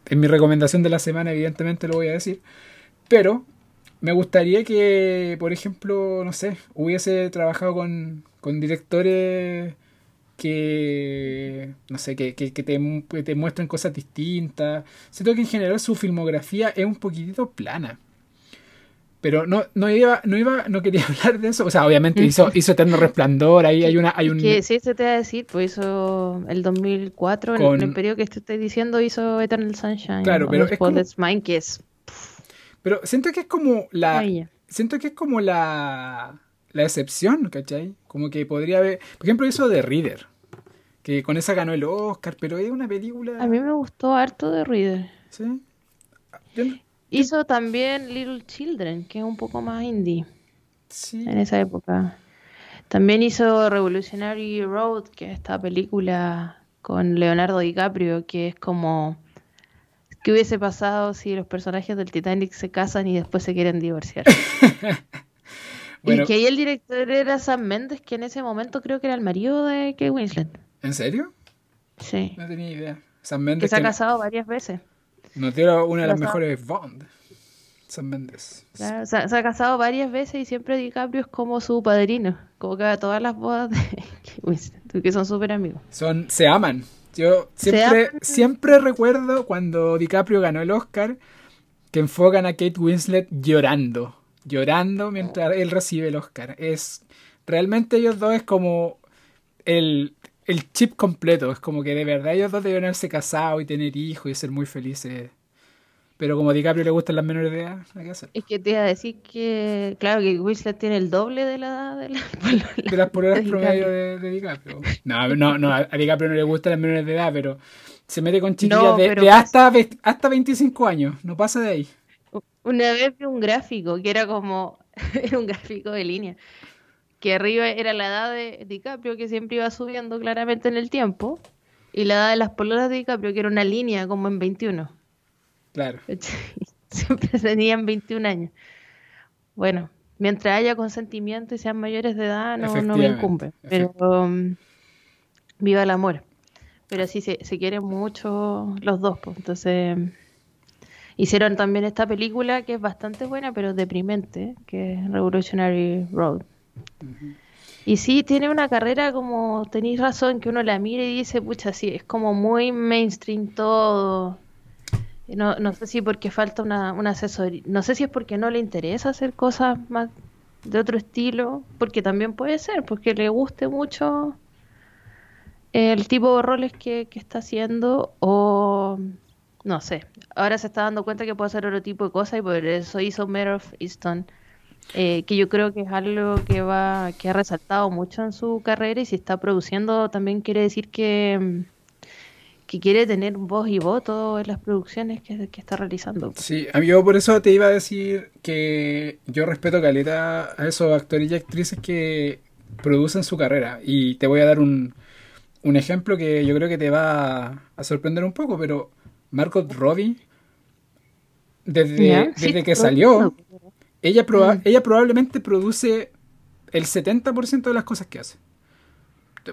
en mi recomendación de la semana evidentemente lo voy a decir, pero me gustaría que, por ejemplo, no sé, hubiese trabajado con, con directores que, no sé, que, que, que te, que te muestren cosas distintas. Siento que en general su filmografía es un poquitito plana. Pero no, no iba, no iba, no quería [LAUGHS] hablar de eso. O sea, obviamente hizo, hizo Eterno Resplandor, ahí hay una, hay un Que sí, se te va a decir, pues hizo el 2004, en- Con- en el periodo que te estoy diciendo, hizo Eternal Sunshine. Claro, pero es como- Mind, que es Pero siento que es como la. Siento que es como la. La excepción, ¿cachai? Como que podría haber. Por ejemplo, hizo de Reader. Que con esa ganó el Oscar, pero es una película. A mí me gustó harto de Reader. ¿Sí? Yo no- Hizo también Little Children, que es un poco más indie sí. en esa época. También hizo Revolutionary Road, que es esta película con Leonardo DiCaprio, que es como qué hubiese pasado si los personajes del Titanic se casan y después se quieren divorciar. [LAUGHS] Bueno, Y que ahí el director era Sam Mendes, que en ese momento creo que era el marido de Kate Winslet. ¿En serio? Sí. No tenía idea. Que Mendes se ha que casado varias veces. nos dio una de las mejores Bond. Sam Mendes. Claro, se, ha- se ha casado varias veces y siempre DiCaprio es como su padrino. Como que a todas las bodas de [LAUGHS] Kate Winslet, que son súper amigos. Son, se aman. Yo siempre, aman. siempre recuerdo cuando DiCaprio ganó el Oscar que enfocan a Kate Winslet llorando. Llorando mientras él recibe el Oscar. Es. Realmente ellos dos es como el, el chip completo. Es como que de verdad ellos dos deben haberse casado y tener hijos y ser muy felices. Pero como a DiCaprio le gustan las menores de edad, hay que hacer. Es que te iba a decir que, claro, que Winslet tiene el doble de la edad de la [LAUGHS] polola de las pololas de promedio de, de DiCaprio. No, no, no, a DiCaprio no le gustan las menores de edad, pero se mete con chiquillas No, de, hasta, ve- hasta 25 años, no pasa de ahí. Una vez vi un gráfico que era como, [LAUGHS] era un gráfico de línea, que arriba era la edad de DiCaprio, que siempre iba subiendo claramente en el tiempo, y la edad de las pololas de DiCaprio, que era una línea como en 21. Claro. [LAUGHS] Siempre tenían 21 años. Bueno, mientras haya consentimiento y sean mayores de edad, no, no me incumbe. Pero um, viva el amor. Pero sí, se, se quieren mucho los dos. pues, Entonces, hicieron también esta película que es bastante buena, pero deprimente, que es Revolutionary Road. Y sí, tiene una carrera como, tenéis razón, que uno la mira y dice, pucha, sí, es como muy mainstream todo. No, no sé si porque falta una, una asesoría, no sé si es porque no le interesa hacer cosas más de otro estilo, porque también puede ser, porque le guste mucho el tipo de roles que, que está haciendo, o no sé, ahora se está dando cuenta que puede hacer otro tipo de cosas y por eso hizo Mayor of Easton, eh, que yo creo que es algo que va, que ha resaltado mucho en su carrera y si está produciendo también quiere decir que, mm, que quiere tener voz y voto en las producciones que, que está realizando. Sí, yo por eso te iba a decir que yo respeto caleta a esos actores y actrices que producen su carrera. Y te voy a dar un, un ejemplo que yo creo que te va a sorprender un poco, pero Margot Robbie, desde, sí, desde que salió, ella, proba- Mm. ella probablemente produce el 70% de las cosas que hace.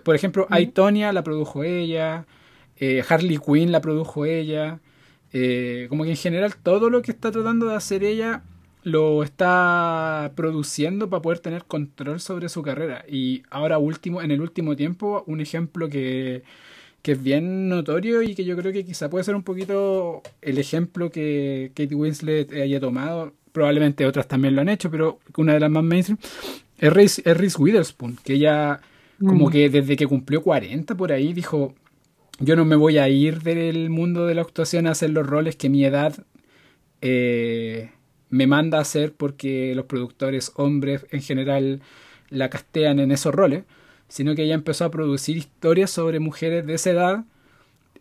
Por ejemplo, Mm. I, Tonya la produjo ella, eh, Harley Quinn la produjo ella, eh, como que en general todo lo que está tratando de hacer ella lo está produciendo para poder tener control sobre su carrera. Y ahora último, en el último tiempo, un ejemplo que, que es bien notorio y que yo creo que quizá puede ser un poquito el ejemplo que Kate Winslet haya tomado. Probablemente otras también lo han hecho, pero una de las más mainstream Es Reese, es Reese Witherspoon, que ella como Mm. que desde que cumplió 40 por ahí dijo, yo no me voy a ir del mundo de la actuación a hacer los roles que mi edad eh, me manda a hacer porque los productores hombres en general la castean en esos roles, sino que ella empezó a producir historias sobre mujeres de esa edad.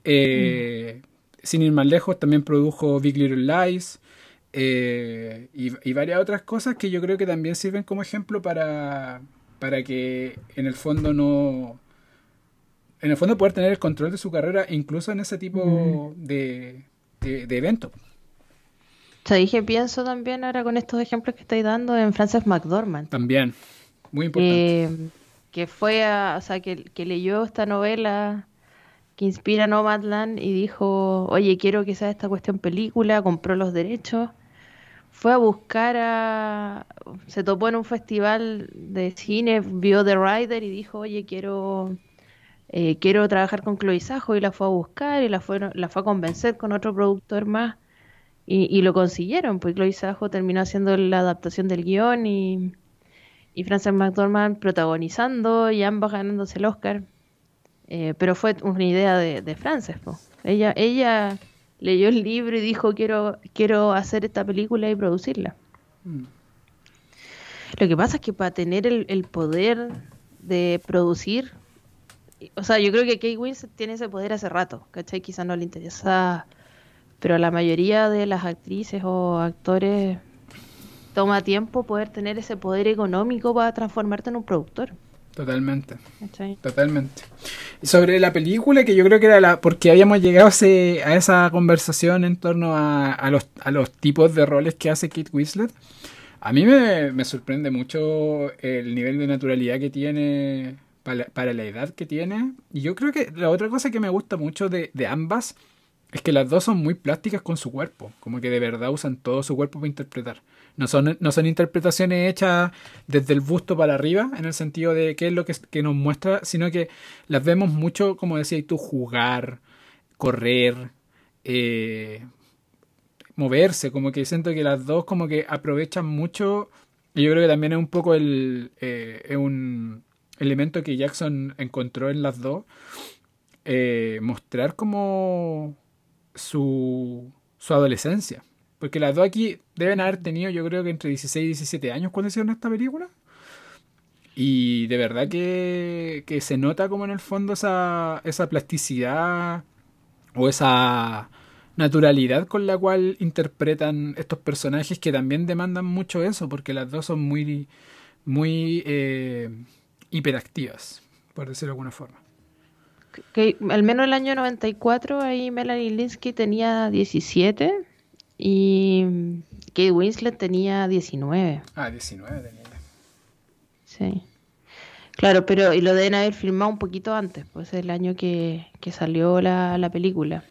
eh, Sin ir más lejos, también produjo Big Little Lies eh, y, y varias otras cosas que yo creo que también sirven como ejemplo para, para que en el fondo no... En el fondo poder tener el control de su carrera incluso en ese tipo de, de, de eventos. ¿Sabéis que pienso también ahora con estos ejemplos que estáis dando en Frances McDormand? También, muy importante. Eh, que fue a, o sea, que, que leyó esta novela que inspira Nomadland y dijo, oye, quiero que sea esta cuestión película, compró los derechos, fue a buscar a, se topó en un festival de cine, vio The Rider y dijo, oye, quiero, eh, quiero trabajar con Chloe Sajo y la fue a buscar y la fue, la fue a convencer con otro productor más y, y lo consiguieron, pues Chloe Sajo terminó haciendo la adaptación del guion y y Frances McDormand protagonizando y ambas ganándose el Oscar. Eh, pero fue una idea de, de Frances. po. Ella, ella leyó el libro y dijo quiero, quiero hacer esta película y producirla. Mm. Lo que pasa es que para tener el, el poder de producir, o sea, yo creo que Kate Winslet tiene ese poder hace rato, ¿cachai? Quizás no le interesa, pero a la mayoría de las actrices o actores toma tiempo poder tener ese poder económico para transformarte en un productor. Totalmente. ¿cachai? Totalmente. Sobre la película, que yo creo que era la. Porque habíamos llegado a, ese- a esa conversación en torno a, a los, a los tipos de roles que hace Kate Winslet. A mí me, me sorprende mucho el nivel de naturalidad que tiene para, para la edad que tiene. Y yo creo que la otra cosa que me gusta mucho de, de ambas es que las dos son muy plásticas con su cuerpo. Como que de verdad usan todo su cuerpo para interpretar. No son, no son interpretaciones hechas desde el busto para arriba, en el sentido de qué es lo que, que nos muestra, sino que las vemos mucho, como decías tú, jugar, correr, eh, moverse, como que siento que las dos como que aprovechan mucho, y yo creo que también es un poco el, eh, es un elemento que Jackson encontró en las dos, eh, mostrar como su, su adolescencia. Porque las dos aquí deben haber tenido, yo creo que entre 16 y 17 años cuando hicieron esta película. Y de verdad que, se nota como en el fondo esa, esa plasticidad o esa naturalidad con la cual interpretan estos personajes que también demandan mucho eso, porque las dos son muy, muy eh, hiperactivas, por decirlo de alguna forma. Que al menos el año 94 ahí Melanie Linsky tenía 17 y Kate Winslet tenía 19. Ah, 19 tenía. Sí. Claro, pero y lo deben haber filmado un poquito antes, pues el año que, que salió la, la película.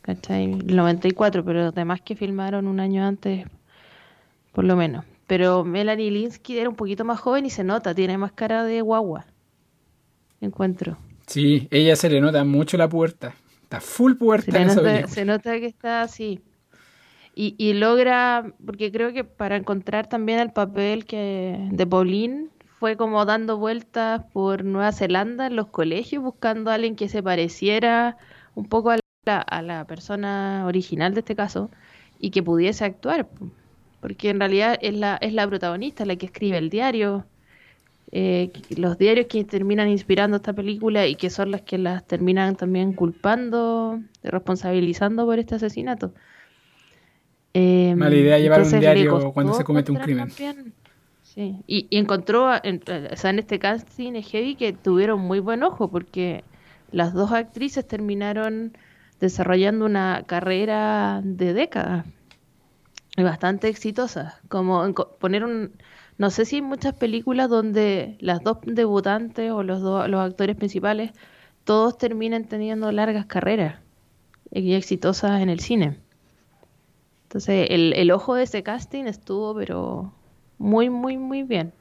¿Cachai? El 94, pero además que filmaron un año antes, por lo menos. Pero Melanie Linsky era un poquito más joven y se nota, tiene más cara de guagua. Encuentro. Sí, ella se le nota mucho la puerta. Está full puerta en esa nota, película. se nota que está así. Y, y logra, porque creo que para encontrar también el papel que de Pauline fue como dando vueltas por Nueva Zelanda en los colegios buscando a alguien que se pareciera un poco a la, a la persona original de este caso y que pudiese actuar. Porque en realidad es la, es la protagonista, la que escribe el diario, eh, los diarios que terminan inspirando esta película y que son las que las terminan también culpando, responsabilizando por este asesinato. Eh, Mala idea llevar un diario cuando se comete un crimen. también- Sí, y, y encontró, en, o sea, en este casting es heavy que tuvieron muy buen ojo porque las dos actrices terminaron desarrollando una carrera de décadas y bastante exitosa. Como poner un, no sé si hay muchas películas donde las dos debutantes o los dos los actores principales todos terminan teniendo largas carreras y exitosas en el cine. Entonces, el, el ojo de ese casting estuvo, pero muy, muy, muy bien.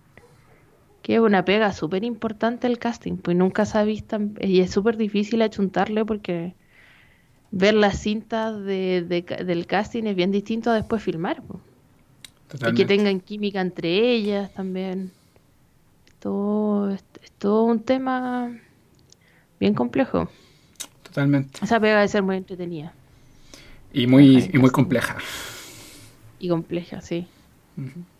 Que es una pega súper importante el casting, pues nunca se ha visto, y es súper difícil achuntarle porque ver las cintas de, de del casting es bien distinto a después filmar. pues. Y que tengan química entre ellas también. Todo, es, todo un tema bien complejo. Totalmente. Esa pega de ser muy entretenida. Y muy, y muy compleja. Y compleja, sí.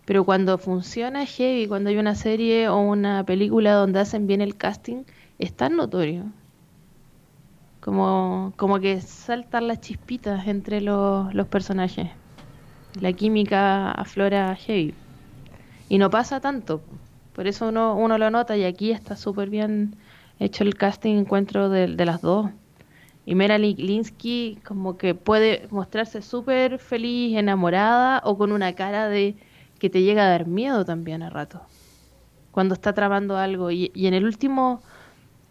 Pero cuando funciona heavy, cuando hay una serie o una película donde hacen bien el casting, es tan notorio. Como, como que saltan las chispitas entre los, los personajes. La química aflora heavy. Y no pasa tanto. Por eso uno, uno lo nota y aquí está súper bien hecho el casting encuentro de, de las dos. Y Melanie Linsky como que puede mostrarse súper feliz, enamorada o con una cara de que te llega a dar miedo también a rato. Cuando está trabando algo. Y, en el último,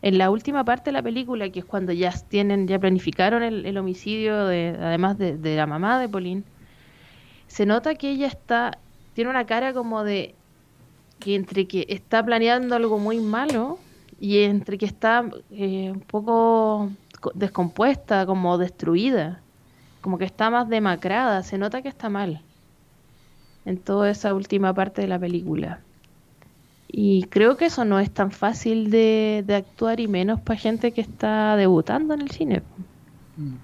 en la última parte de la película, que es cuando ya tienen, ya planificaron el, homicidio de, además de, de, la mamá de Pauline, se nota que ella está, tiene una cara como de que entre que está planeando algo muy malo y entre que está eh, un poco descompuesta, como destruida, como que está más demacrada, se nota que está mal en toda esa última parte de la película. Y creo que eso no es tan fácil de, actuar y menos para gente que está debutando en el cine. Mm.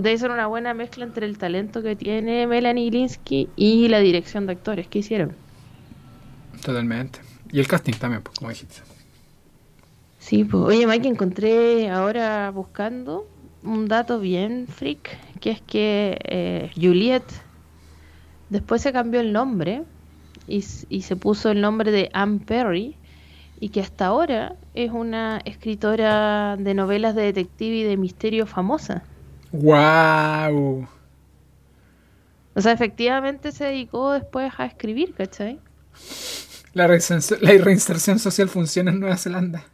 Debe ser una buena mezcla entre el talento que tiene Melanie Linsky y la dirección de actores que hicieron. Totalmente. Y el casting también, pues, como dijiste. Sí, pues, oye Mike, encontré ahora buscando un dato bien freak, que es que eh, Juliet después se cambió el nombre y, se puso el nombre de Anne Perry y que hasta ahora es una escritora de novelas de detective y de misterio famosa. ¡Wow! O sea, efectivamente se dedicó después a escribir, ¿cachai? La, la reinserción social funciona en Nueva Zelanda.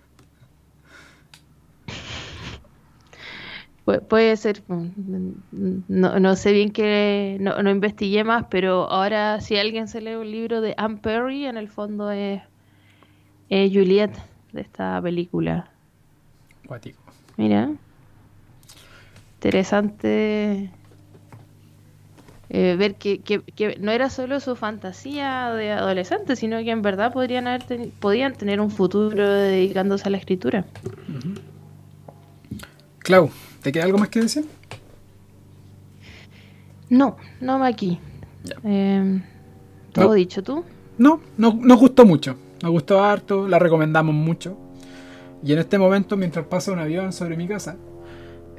Puede ser, no, no sé bien que no, no, investigué más, pero ahora si alguien se lee un libro de Anne Perry, en el fondo es, Juliet de esta película. Mira, interesante eh, ver que, que, no era solo su fantasía de adolescente, sino que en verdad podrían haber podían tener un futuro dedicándose a la escritura. Clau, ¿te queda algo más que decir? No, no aquí. Eh, ¿Todo dicho tú? No, no, nos gustó mucho. Nos gustó harto, la recomendamos mucho. Y en este momento, mientras pasa un avión sobre mi casa,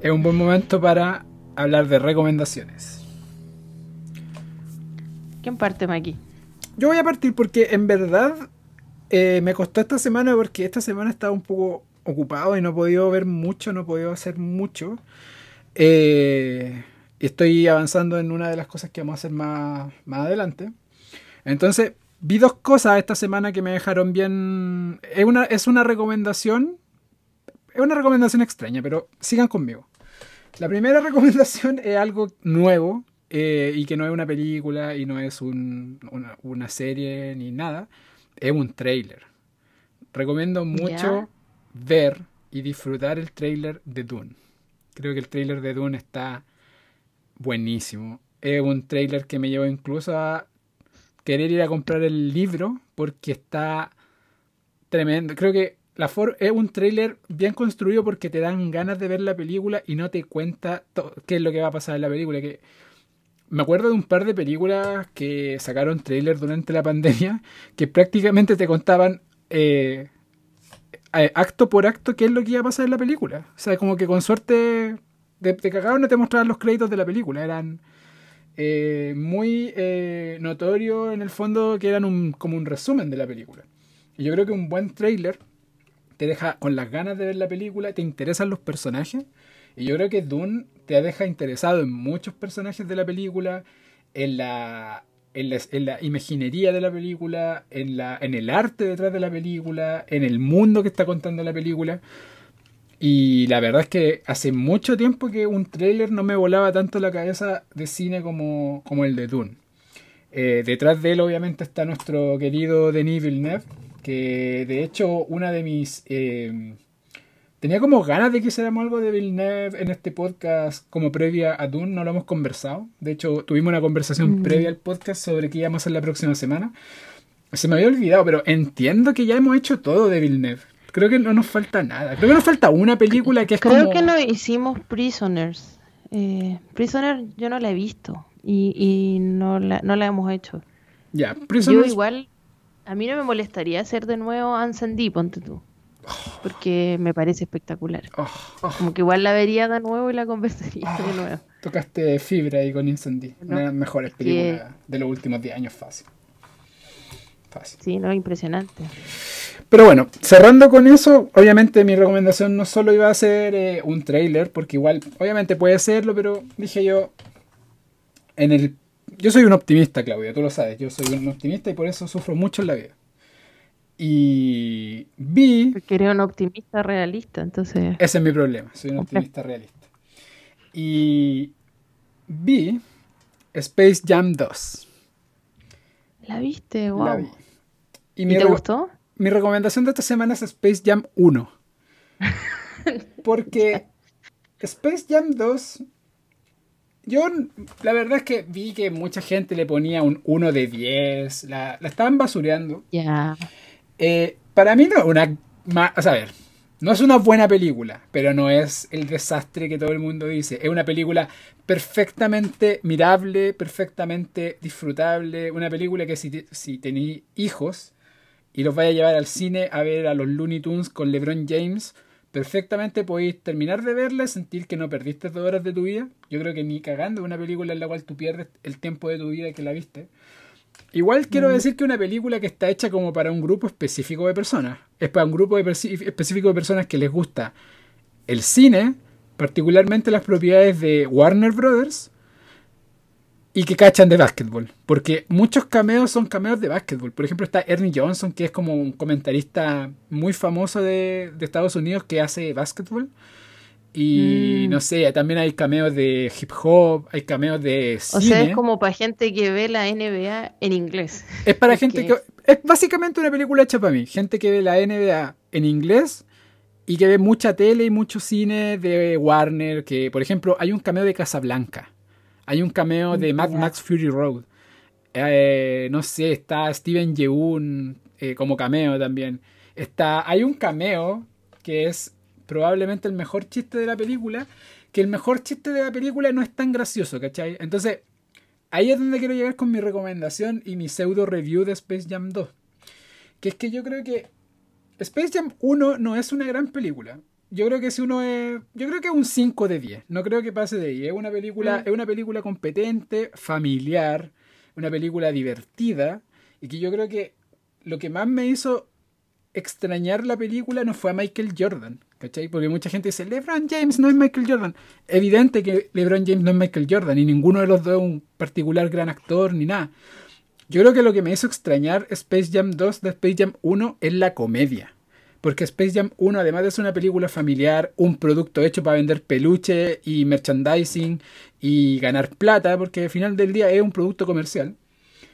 es un buen momento para hablar de recomendaciones. ¿Quién parte, Maki? Yo voy a partir porque en verdad eh, me costó esta semana porque esta semana estaba un poco ocupado y no he podido ver mucho, no he podido hacer mucho. Eh, estoy avanzando en una de las cosas que vamos a hacer más, más adelante. Entonces, vi dos cosas esta semana que me dejaron bien. Es una, es una recomendación. Es una recomendación extraña, pero sigan conmigo. La primera [LAUGHS] recomendación es algo nuevo eh, y que no es una película y no es una, una, serie ni nada. Es un trailer. Recomiendo mucho ver y disfrutar el trailer de Dune. Creo que el trailer de Dune está buenísimo. Es un trailer que me llevó incluso a querer ir a comprar el libro porque está tremendo. Creo que la es un trailer bien construido porque te dan ganas de ver la película y no te cuenta qué es lo que va a pasar en la película. Me acuerdo de un par de películas que sacaron trailers durante la pandemia que prácticamente te contaban eh, acto por acto qué es lo que iba a pasar en la película. O sea, como que con suerte de, de cagado no te mostraban los créditos de la película. Eran eh, muy eh, notorio en el fondo que eran un, como un resumen de la película. Y yo creo que un buen trailer te deja con las ganas de ver la película, te interesan los personajes. Y yo creo que Dune te deja interesado en muchos personajes de la película, en la, en la, imaginería de la película, en, la, en el arte detrás de la película, en el mundo que está contando la película. Y la verdad es que hace mucho tiempo que un tráiler no me volaba tanto la cabeza de cine como, como el de Dune. Eh, detrás de él obviamente está nuestro querido Denis Villeneuve, que de hecho una de mis... Eh, tenía como ganas de que hiciéramos algo de Villeneuve en este podcast como previa a Dune, no lo hemos conversado. De hecho, tuvimos una conversación Mm. previa al podcast sobre qué íbamos a hacer la próxima semana. Se me había olvidado, pero entiendo que ya hemos hecho todo de Villeneuve. Creo que no nos falta nada. Creo que nos falta una película que es Creo como... que no hicimos Prisoners. Eh, Prisoner yo no la he visto y, y no, la, no la hemos hecho. Ya, Yo Prisoners... igual, a mí no me molestaría hacer de nuevo Ansandy, ponte tú. Porque me parece espectacular. Oh, oh, Como que igual la vería de nuevo y la conversaría de nuevo. tocaste fibra ahí con Incendy. Una de las mejores que- películas de los últimos 10 años, fácil. Fácil. Sí, no, impresionante. Pero bueno, cerrando con eso, obviamente mi recomendación no solo iba a ser eh, un trailer, porque igual, obviamente puede serlo, pero dije yo, en el... Yo soy un optimista, Claudia, tú lo sabes, yo soy un optimista y por eso sufro mucho en la vida. Y vi, Porque un optimista realista, entonces... ese es mi problema, soy un optimista realista. Y vi Space Jam 2. ¿La viste? La Wow. vi. Y ¿Y mi te gustó? Mi recomendación de esta semana es Space Jam 1. [LAUGHS] Porque Space Jam 2, yo la verdad es que vi que mucha gente le ponía un 1 de 10, la, la estaban basureando. Ya. Eh, para mí no es una... a no es una buena película, pero no es el desastre que todo el mundo dice. Es una película perfectamente mirable, perfectamente disfrutable, una película que si, si tenéis hijos y los vaya a llevar al cine a ver a los Looney Tunes con LeBron James, perfectamente podéis terminar de verla y sentir que no perdiste dos horas de tu vida. Yo creo que ni cagando una película en la cual tú pierdes el tiempo de tu vida que la viste. Igual quiero decir que una película que está hecha como para un grupo específico de personas. Es para un grupo de específico de personas que les gusta el cine, particularmente las propiedades de Warner Brothers, y que cachan de básquetbol. Porque muchos cameos son cameos de básquetbol. Por ejemplo, está Ernie Johnson, que es como un comentarista muy famoso de, de Estados Unidos que hace básquetbol. Y Mm. no sé, también hay cameos de hip hop, hay cameos de O cine. sea, es como para gente que ve la NBA en inglés. Es para gente que-. Es básicamente una película hecha para mí. Gente que ve la NBA en inglés y que ve mucha tele y mucho cine de Warner. Que, por ejemplo, hay un cameo de Casablanca. Hay un cameo de Mad. Max Fury Road. Eh, no sé, está Steven Yeun eh, como cameo también. Está, hay un cameo que es probablemente el mejor chiste de la película. Que el mejor chiste de la película no es tan gracioso, ¿cachai? Entonces, Ahí es donde quiero llegar con mi recomendación y mi pseudo review de Space Jam 2. Que es que yo creo que Space Jam 1 no es una gran película. Yo creo que si uno es. Yo creo que es un 5 de 10. No creo que pase de ahí. Es una película, Mm. es una película competente, familiar, una película divertida. Y que yo creo que lo que más me hizo extrañar la película no fue a Michael Jordan. ¿Cachai? Porque mucha gente dice, LeBron James no es Michael Jordan. Evidente que LeBron James no es Michael Jordan y ninguno de los dos es un particular gran actor ni nada. Yo creo que lo que me hizo extrañar Space Jam 2 de Space Jam 1 es la comedia. Porque Space Jam 1, además de ser una película familiar, un producto hecho para vender peluche y merchandising y ganar plata, porque al final del día es un producto comercial,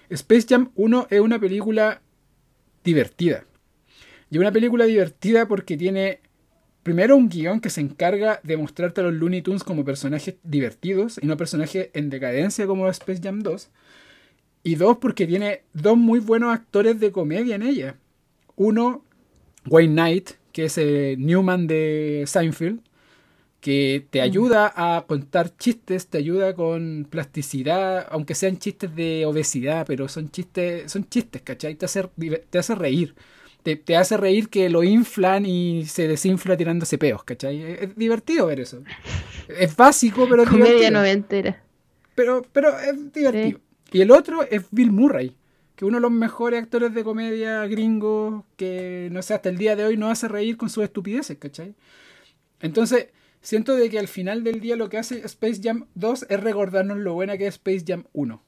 Space Jam 1 es una película divertida. Y una película divertida porque tiene primero un guion que se encarga de mostrarte a los Looney Tunes como personajes divertidos y no personajes en decadencia como Space Jam 2. Y dos, porque tiene dos muy buenos actores de comedia en ella. Uno, Wayne Knight, que es el Newman de Seinfeld, que te ayuda a contar chistes, te ayuda con plasticidad, aunque sean chistes de obesidad, pero son chistes, son chistes, ¿cachai? Te hace, te hace reír. Te, te hace reír que lo inflan y se desinfla tirándose peos, ¿cachai? Es, es divertido ver eso. Es básico, pero es Comedia divertido. noventera. Pero, pero es divertido. Y el otro es Bill Murray, que es uno de los mejores actores de comedia gringos que, no sé, hasta el día de hoy no hace reír con sus estupideces, ¿cachai? Entonces, siento de que al final del día lo que hace Space Jam 2 es recordarnos lo buena que es Space Jam 1.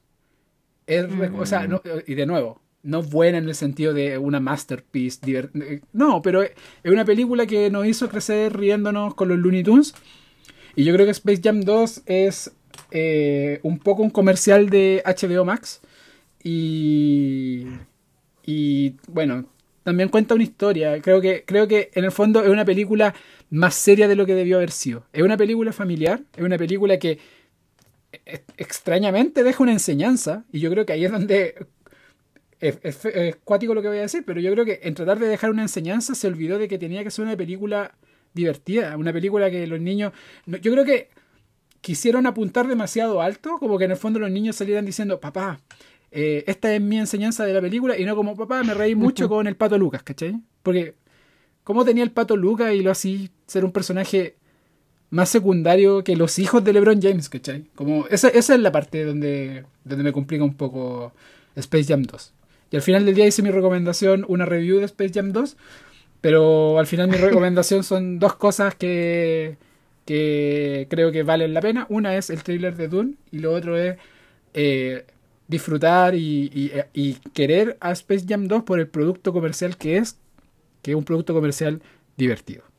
Es, O sea, no- y de nuevo, no buena en el sentido de una masterpiece. eh, No, pero es una película que nos hizo crecer riéndonos con los Looney Tunes. Y yo creo que Space Jam 2 es eh, un poco un comercial de HBO Max. Y, y bueno, también cuenta una historia. Creo que, creo que en el fondo es una película más seria de lo que debió haber sido. Es una película familiar, es una película que e, extrañamente deja una enseñanza, y yo creo que ahí es donde es, es, cuático lo que voy a decir, pero yo creo que en tratar de dejar una enseñanza se olvidó de que tenía que ser una película divertida, una película que los niños... yo creo que quisieron apuntar demasiado alto, como que en el fondo los niños salieran diciendo, papá, eh, esta es mi enseñanza de la película, y no como, papá, me reí mucho con el pato Lucas, ¿cachai? Porque, ¿cómo tenía el pato Lucas y lo así ser un personaje más secundario que los hijos de LeBron James, ¿cachai? Como, esa, esa es la parte donde, donde me complica un poco Space Jam 2. Y al final del día hice mi recomendación, una review de Space Jam 2, pero al final mi [LAUGHS] recomendación son dos cosas que, que creo que valen la pena. Una es el trailer de Dune y lo otro es eh, disfrutar y, y, querer a Space Jam 2 por el producto comercial que es, que es un producto comercial divertido.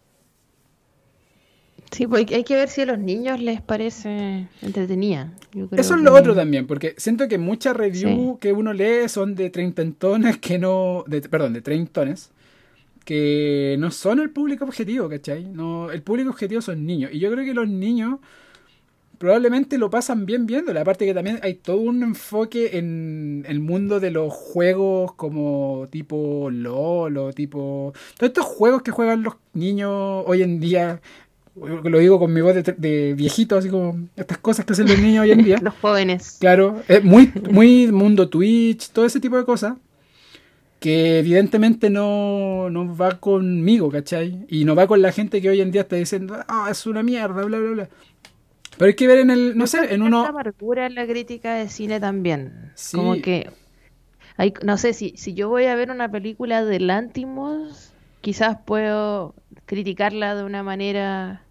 Sí, pues hay que ver si a los niños les parece entretenida. Eso es lo otro también, porque siento que muchas reviews que uno lee son de treintones que no, de, perdón, de treintones que no son el público objetivo, ¿cachai? No, el público objetivo son niños. Y yo creo que los niños probablemente lo pasan bien viéndolo. Aparte que también hay todo un enfoque en el mundo de los juegos como tipo LOL o tipo... Todos estos juegos que juegan los niños hoy en día lo digo con mi voz de, viejito, así como estas cosas que hacen los niños hoy en día. [LAUGHS] los jóvenes. Claro, es muy, muy mundo Twitch, todo ese tipo de cosas, que evidentemente no, no va conmigo, ¿cachai? Y no va con la gente que hoy en día está diciendo, ah, es una mierda, bla, bla, bla. Pero hay que ver en el, no sé, en uno... amargura en la crítica de cine también. Como que, hay, no sé, si, si yo voy a ver una película de Lantimos, quizás puedo criticarla de una manera,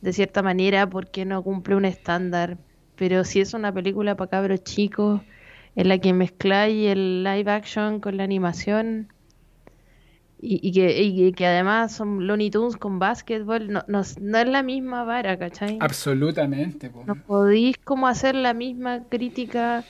de cierta manera, porque no cumple un estándar. Pero si es una película para cabros chicos, en la que mezcláis el live action con la animación, y, que, que, además son Looney Tunes con básquetbol, no, no, es la misma vara, ¿cachai? Absolutamente. No podéis como hacer la misma crítica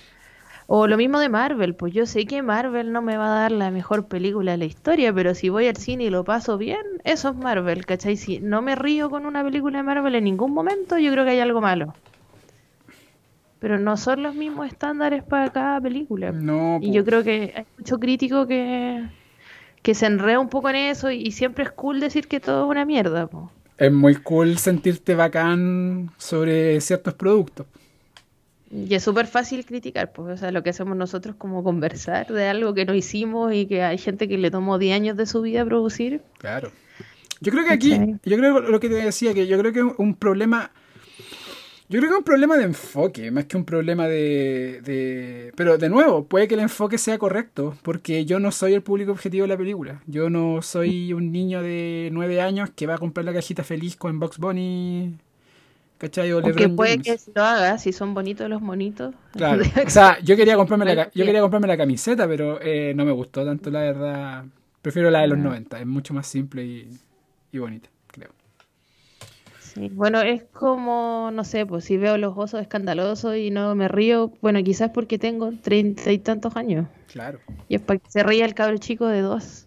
o lo mismo de Marvel, pues yo sé que Marvel no me va a dar la mejor película de la historia, pero si voy al cine y lo paso bien, eso es Marvel, ¿cachai? Si no me río con una película de Marvel en ningún momento, yo creo que hay algo malo. Pero no son los mismos estándares para cada película. No, y yo creo que hay mucho crítico que, que se enrea un poco en eso y, siempre es cool decir que todo es una mierda. pues. Es muy cool sentirte bacán sobre ciertos productos. Y es súper fácil criticar, pues, o sea, lo que hacemos nosotros como conversar de algo que no hicimos y que hay gente que le tomó 10 años de su vida producir. Claro. Yo creo que aquí, yo creo lo que te decía, que yo creo que es un problema, yo creo que es un problema de enfoque, más que un problema de, de, Pero de nuevo, puede que el enfoque sea correcto, porque yo no soy el público objetivo de la película. Yo no soy un niño de 9 años que va a comprar la cajita feliz con Box Bunny ¿Cachai? O Porque puede que lo haga, si son bonitos los monitos. Claro. [LAUGHS] o sea, yo quería comprarme la, yo quería comprarme la camiseta, pero eh, no me gustó tanto, la verdad. Prefiero la de los 90, ah. es mucho más simple y, y bonita, creo. Sí, bueno, es como, no sé, pues si veo los osos escandalosos y no me río, bueno, quizás porque tengo treinta y tantos años. Claro. Y es para que se ría el cabro chico de dos.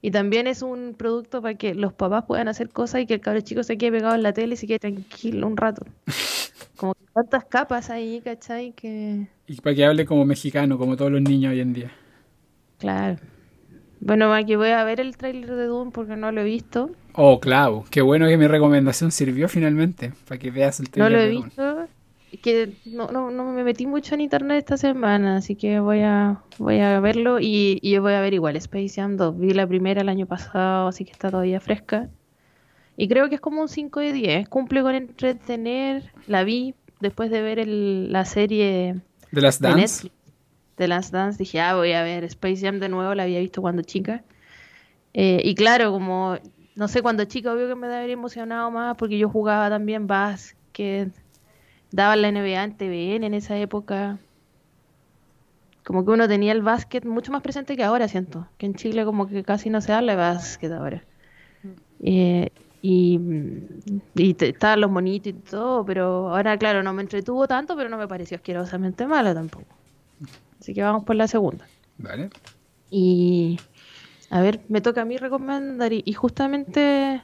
Y también es un producto para que los papás puedan hacer cosas y que el cabro chico se quede pegado en la tele y se quede tranquilo un rato. [LAUGHS] Como tantas capas ahí, ¿cachai? Que... Y para que hable como mexicano, como todos los niños hoy en día. Claro. Bueno, aquí voy a ver el tráiler de Doom porque no lo he visto. Oh, claro. Qué bueno que mi recomendación sirvió finalmente, para que veas el tráiler No lo he visto que no, no, no, me metí mucho en internet esta semana, así que voy a voy a verlo y, y voy a ver igual Space Jam 2. Vi la primera el año pasado, así que está todavía fresca. Y creo que es como un 5 de 10. Cumple con entretener. La vi después de ver el, la serie de las Dance. De las Dance. Dije, ah, voy a ver Space Jam de nuevo. La había visto cuando chica. Eh, y claro, como no sé, cuando chica, obvio que me habría emocionado más porque yo jugaba también básquet daban la NBA en TVN en esa época. Como que uno tenía el básquet mucho más presente que ahora, siento. Que en Chile como que casi no se habla de básquet ahora. Eh, y, y estaban los monitos y todo, pero ahora, claro, no me entretuvo tanto, pero no me pareció asquerosamente malo tampoco. Así que vamos por la segunda. Vale. Y, A ver, me toca a mí recomendar y, y justamente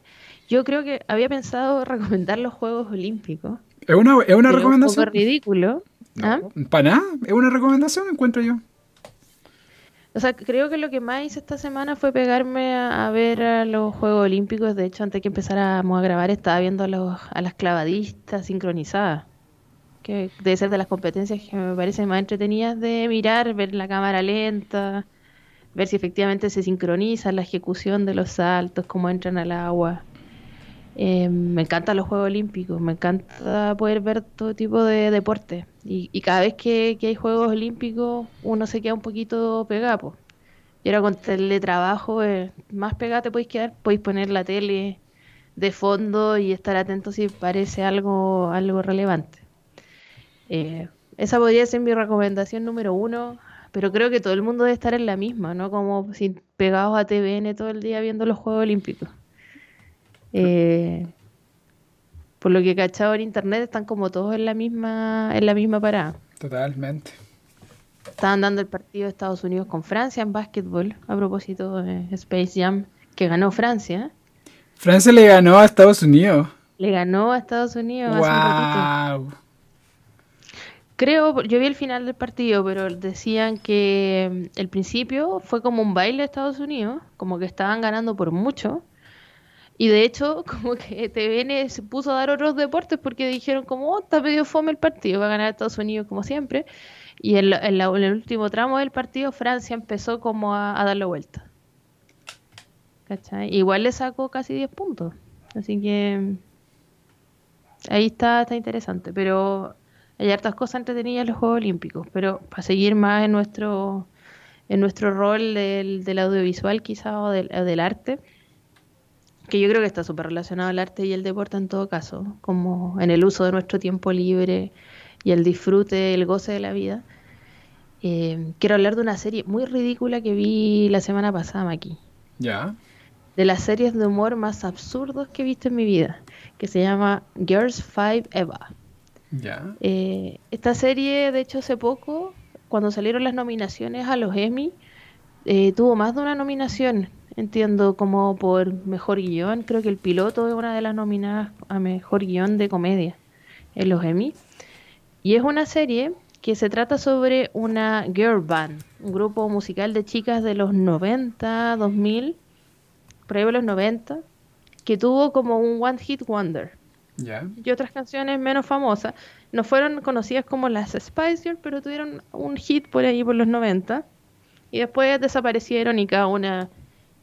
yo creo que había pensado [LAUGHS] recomendar los Juegos Olímpicos. ¿Es una, es una recomendación? Un poco ridículo. ¿ah? ¿Para nada? ¿Es una recomendación? Encuentro yo. O sea, creo que lo que más hice esta semana fue pegarme a, a ver a los Juegos Olímpicos. De hecho, antes que empezáramos a grabar, estaba viendo a, los, a las clavadistas sincronizadas. Que debe ser de las competencias que me parecen más entretenidas de mirar, ver la cámara lenta, ver si efectivamente se sincroniza la ejecución de los saltos, cómo entran al agua. Eh, me encantan los Juegos Olímpicos, me encanta poder ver todo tipo de deporte. Y, cada vez que, hay Juegos Olímpicos, uno se queda un poquito pegado. Y ahora con teletrabajo, eh, más pegado te podéis quedar, podéis poner la tele de fondo y estar atento si parece algo, algo relevante. Eh, esa podría ser mi recomendación número uno, pero creo que todo el mundo debe estar en la misma, ¿no? Como sin pegados a TVN todo el día viendo los Juegos Olímpicos. Eh, por lo que he cachado en internet están como todos en la misma, en la misma parada. Totalmente. Estaban dando el partido de Estados Unidos con Francia en básquetbol, a propósito de Space Jam, que ganó Francia. Francia le ganó a Estados Unidos. Le ganó a Estados Unidos hace un ratito. ¡Wow! Creo, yo vi el final del partido, pero decían que mm, el principio fue como un baile de Estados Unidos, como que estaban ganando por mucho. Y de hecho, [LAUGHS] como que TVN se puso a dar otros deportes porque dijeron como, oh, está medio fome el partido, va a ganar Estados Unidos como siempre. Y en, la- en la- en el último tramo del partido, Francia empezó como a, a darle vuelta. ¿Cachai? Igual le sacó casi 10 puntos. Así que ahí está, está interesante. Pero hay hartas cosas entretenidas en los Juegos Olímpicos. Pero para seguir más en nuestro, en nuestro rol del, del audiovisual quizá o del, del arte, que yo creo que está súper relacionado al arte y el deporte en todo caso, como en el uso de nuestro tiempo libre y el disfrute, el goce de la vida. Eh, quiero hablar de una serie muy ridícula que vi la semana pasada, Maki. Ya. De las series de humor más absurdos que he visto en mi vida, que se llama Girls Five Eva. Ya. Eh, esta serie, de hecho, hace poco, cuando salieron las nominaciones a los Emmy, eh, tuvo más de una nominación. Entiendo como por mejor guion. Creo que el piloto es una de las nominadas a mejor guion de comedia en los Emmy. Y es una serie que se trata sobre una girl band, un grupo musical de chicas de los 90, 2000, por ahí de los 90, que tuvo como un one hit wonder Ya. y otras canciones menos famosas. No fueron conocidas como las Spice Girls, pero tuvieron un hit por ahí por los 90. Y después desaparecieron y cada una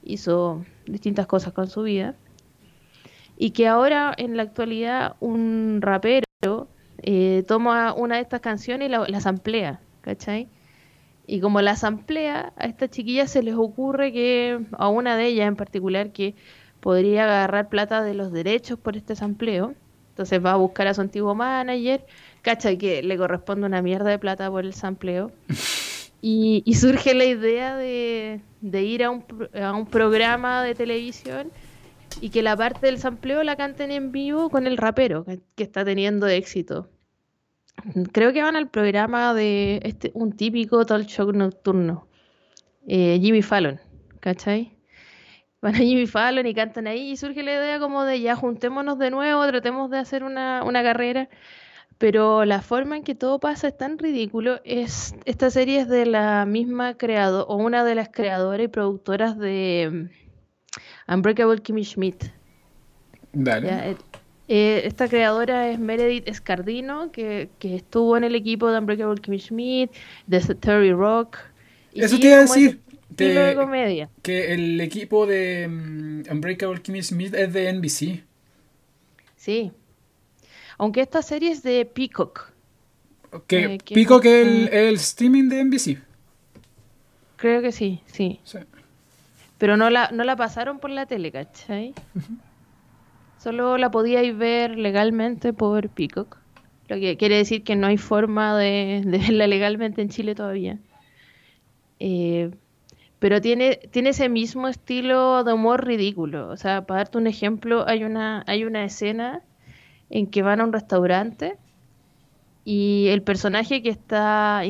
hizo distintas cosas con su vida. Y que ahora, en la actualidad, un rapero eh, toma una de estas canciones y la- las amplía, ¿cachai? Y como las amplía, a estas chiquillas se les ocurre que, a una de ellas en particular, que podría agarrar plata de los derechos por este sampleo. Entonces va a buscar a su antiguo manager, cacha que le corresponde una mierda de plata por el sampleo. [LAUGHS] Y, y surge la idea de, de ir a un, a un programa de televisión y que la parte del sampleo la canten en vivo con el rapero que, que está teniendo éxito. Creo que van al programa de este, un típico talk show nocturno, eh, Jimmy Fallon, ¿cachai? Van a Jimmy Fallon y cantan ahí y surge la idea como de ya juntémonos de nuevo, tratemos de hacer una, una carrera. Pero la forma en que todo pasa es tan ridículo. Es, esta serie es de la misma creadora, o una de las creadoras y productoras de mm, Unbreakable Kimmy Schmidt. Dale. Ya, eh, eh, esta creadora es Meredith Escardino, que, que estuvo en el equipo de Unbreakable Kimmy Schmidt, de Terry Rock. y Eso te iba a decir. de comedia. que el equipo de mm, Unbreakable Kimmy Smith es de NBC. Sí. Aunque esta serie es de Peacock. Eh, que pico no- que el, el streaming de NBC. Creo que sí, sí. Sí. Pero no la, no la pasaron por la tele, ¿cachai? Solo la podíais ver legalmente por Peacock. Lo que quiere decir que no hay forma de, de verla legalmente en Chile todavía. Eh, pero tiene, tiene ese mismo estilo de humor ridículo. O sea, para darte un ejemplo, hay una, hay una escena en que van a un restaurante Y el personaje que está,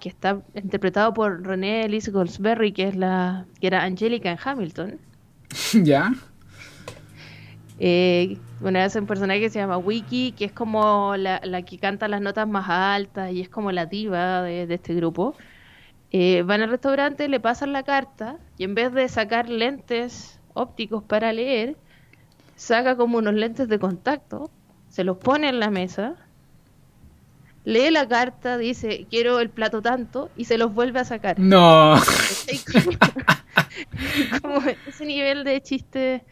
que está interpretado por René Elise Goldsberry, que es la que era Angélica en Hamilton. [LAUGHS] ¿Ya? Eh, bueno, es un personaje que se llama Wiki, que es como la, que canta las notas más altas y es como la diva de, este grupo. Eh, van al restaurante, le pasan la carta y en vez de sacar lentes ópticos para leer, saca como unos lentes de contacto, se los pone en la mesa, lee la carta, dice quiero el plato tanto y se los vuelve a sacar. No. [LAUGHS] como ese nivel de chiste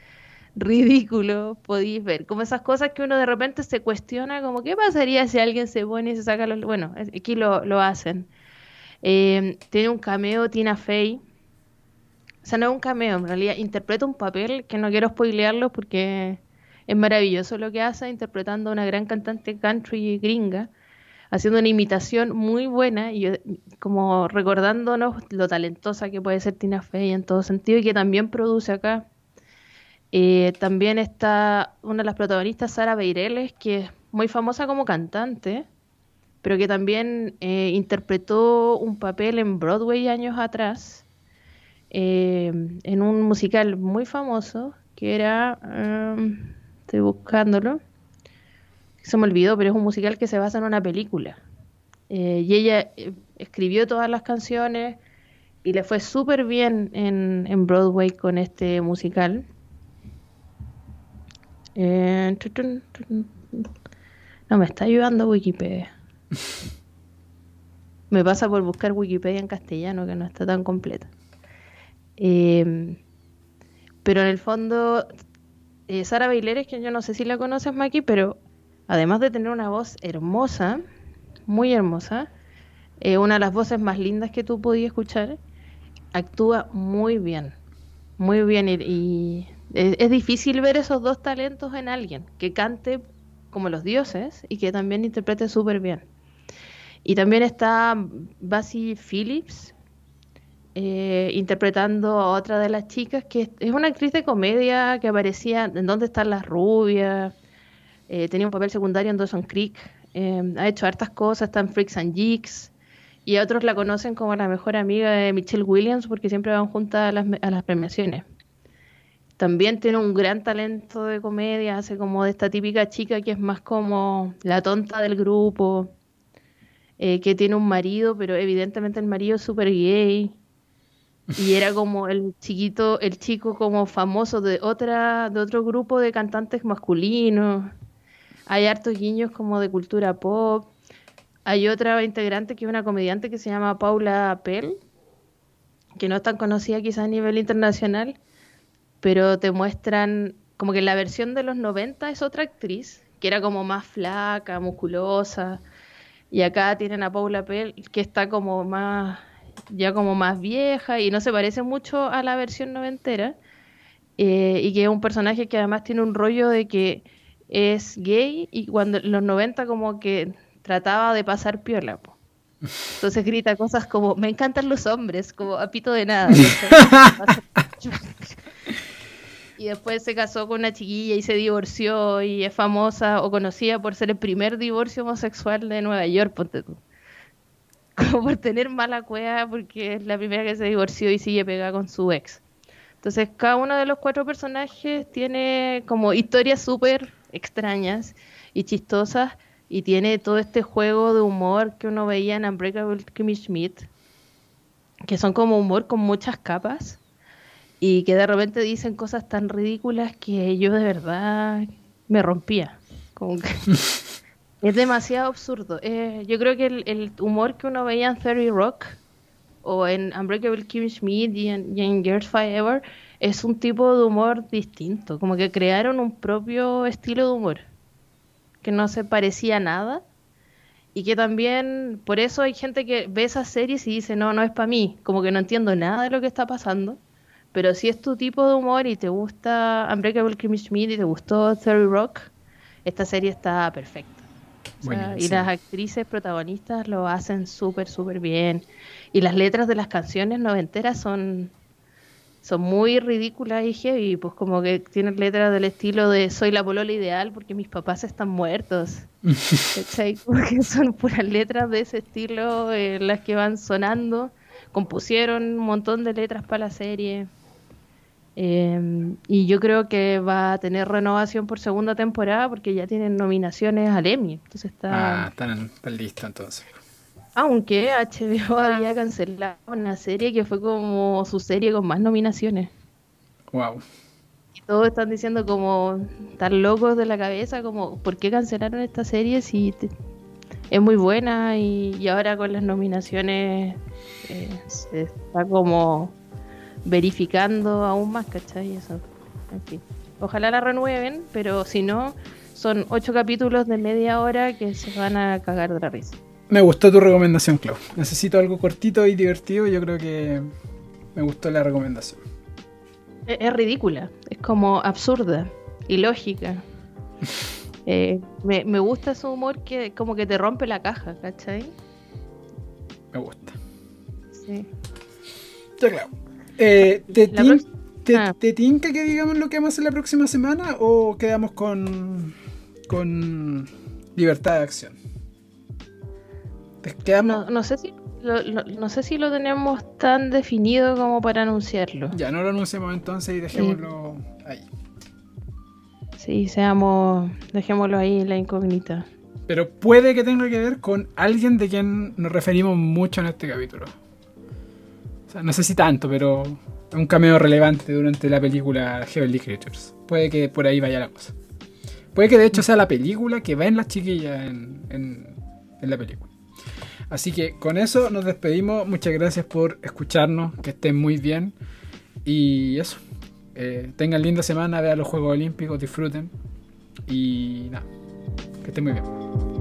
ridículo podéis ver. Como esas cosas que uno de repente se cuestiona, como qué pasaría si alguien se pone y se saca los... Bueno, aquí lo, lo hacen. Eh, tiene un cameo Tina Fey. O sea, no es un cameo, en realidad interpreta un papel que no quiero spoilearlo porque es maravilloso lo que hace, interpretando a una gran cantante country gringa, haciendo una imitación muy buena y como recordándonos lo talentosa que puede ser Tina Fey en todo sentido y que también produce acá. Eh, también está una de las protagonistas, Sara Beireles, que es muy famosa como cantante, pero que también eh, interpretó un papel en Broadway años atrás, eh, en un musical muy famoso, que era, um, estoy buscándolo, se me olvidó, pero es un musical que se basa en una película. y ella escribió todas las canciones y le fue súper bien en Broadway con este musical. Eh, no me está ayudando Wikipedia. [LAUGHS] me pasa por buscar Wikipedia en castellano, que no está tan completa. Eh, pero en el fondo, eh, Sara Baileres, que yo no sé si la conoces, Maki, pero además de tener una voz hermosa, muy hermosa, una de las voces más lindas que tú podías escuchar, actúa muy bien. Muy bien y es, difícil ver esos dos talentos en alguien, que cante como los dioses y que también interprete súper bien. Y también está Basie Phillips eh, interpretando a otra de las chicas, que es una actriz de comedia que aparecía en Dónde están las rubias, eh, tenía un papel secundario en Dawson Creek, eh, ha hecho hartas cosas, está en Freaks and Geeks, y otros la conocen como la mejor amiga de Michelle Williams porque siempre van juntas a las, a las premiaciones. También tiene un gran talento de comedia, hace como de esta típica chica que es más como la tonta del grupo, eh, que tiene un marido, pero evidentemente el marido es súper gay. Y era como el chiquito, el chico como famoso de otra, de otro grupo de cantantes masculinos. Hay hartos guiños como de cultura pop. Hay otra integrante que es una comediante que se llama Paula Pell, que no es tan conocida quizás a nivel internacional, pero te muestran como que la versión de los 90 es otra actriz, que era como más flaca, musculosa, y acá tienen a Paula Pell, que está como más, ya como más vieja y no se parece mucho a la versión noventera, eh, y que es un personaje que además tiene un rollo de que es gay y cuando en los 90 como que trataba de pasar piola. Entonces grita cosas como, me encantan los hombres, como a pito de nada. [LAUGHS] y después se casó con una chiquilla y se divorció y es famosa o conocida por ser el primer divorcio homosexual de Nueva York, ponte tú. Por tener mala cueva porque es la primera que se divorció y sigue pegada con su ex. Entonces cada uno de los cuatro personajes tiene como historias súper extrañas y chistosas y tiene todo este juego de humor que uno veía en Unbreakable Kimmy Schmidt, que son como humor con muchas capas y que de repente dicen cosas tan ridículas que yo de verdad me rompía. Como que [LAUGHS] es demasiado absurdo. Eh, yo creo que el, humor que uno veía en Theory Rock o en Unbreakable Kim Schmidt y en, y Girls Fight Ever es un tipo de humor distinto. Como que crearon un propio estilo de humor que no se parecía a nada y que también por eso hay gente que ve esas series y dice no, no es para mí, como que no entiendo nada de lo que está pasando pero si es tu tipo de humor y te gusta Unbreakable Kimmy Schmidt y te gustó Theory Rock, esta serie está perfecta. Y las actrices protagonistas lo hacen súper, súper bien. Y las letras de las canciones noventeras son son muy ridículas y heavy, pues como que tienen letras del estilo de soy la polola ideal porque mis papás están muertos. [LAUGHS] Porque son puras letras de ese estilo eh, las que van sonando. Compusieron un montón de letras para la serie. Eh, y yo creo que va a tener renovación por segunda temporada porque ya tienen nominaciones al Emmy. Entonces está. Ah, están, están listos entonces. Aunque HBO [LAUGHS] había cancelado una serie que fue como su serie con más nominaciones. Wow. Y todos están diciendo como están locos de la cabeza, como ¿por qué cancelaron esta serie si te- es muy buena y, y ahora con las nominaciones eh, se está como verificando aún más, ¿cachai? Eso. En fin. Ojalá la renueven, pero si no, son ocho capítulos de media hora que se van a cagar de la risa. Me gustó tu recomendación, Clau. Necesito algo cortito y divertido. Yo creo que me gustó la recomendación. Es, es ridícula, es como absurda, ilógica. [LAUGHS] Eh, me, me gusta su humor que como que te rompe la caja, ¿cachai? Me gusta. Sí. Ya, Clau. Eh, ¿te, tin- te- ah. te tinca que digamos lo que vamos a hacer la próxima semana o quedamos con, con libertad de acción? Te quedamos... No, no sé si lo, lo- no sé si lo tenemos tan definido como para anunciarlo. Ya, no lo anunciamos entonces y dejémoslo ahí. Sí, seamos, dejémoslo ahí en la incógnita. Pero puede que tenga que ver con alguien de quien nos referimos mucho en este capítulo. No sé si tanto, pero un cameo relevante durante la película Heavenly Creatures. Puede que por ahí vaya la cosa. Puede que de hecho sea la película que va en las chiquillas en la película. Así que con eso nos despedimos. Muchas gracias por escucharnos. Que estén muy bien. Y eso. Eh, tengan linda semana. Vean los Juegos Olímpicos. Disfruten. Y nada. Que estén muy bien.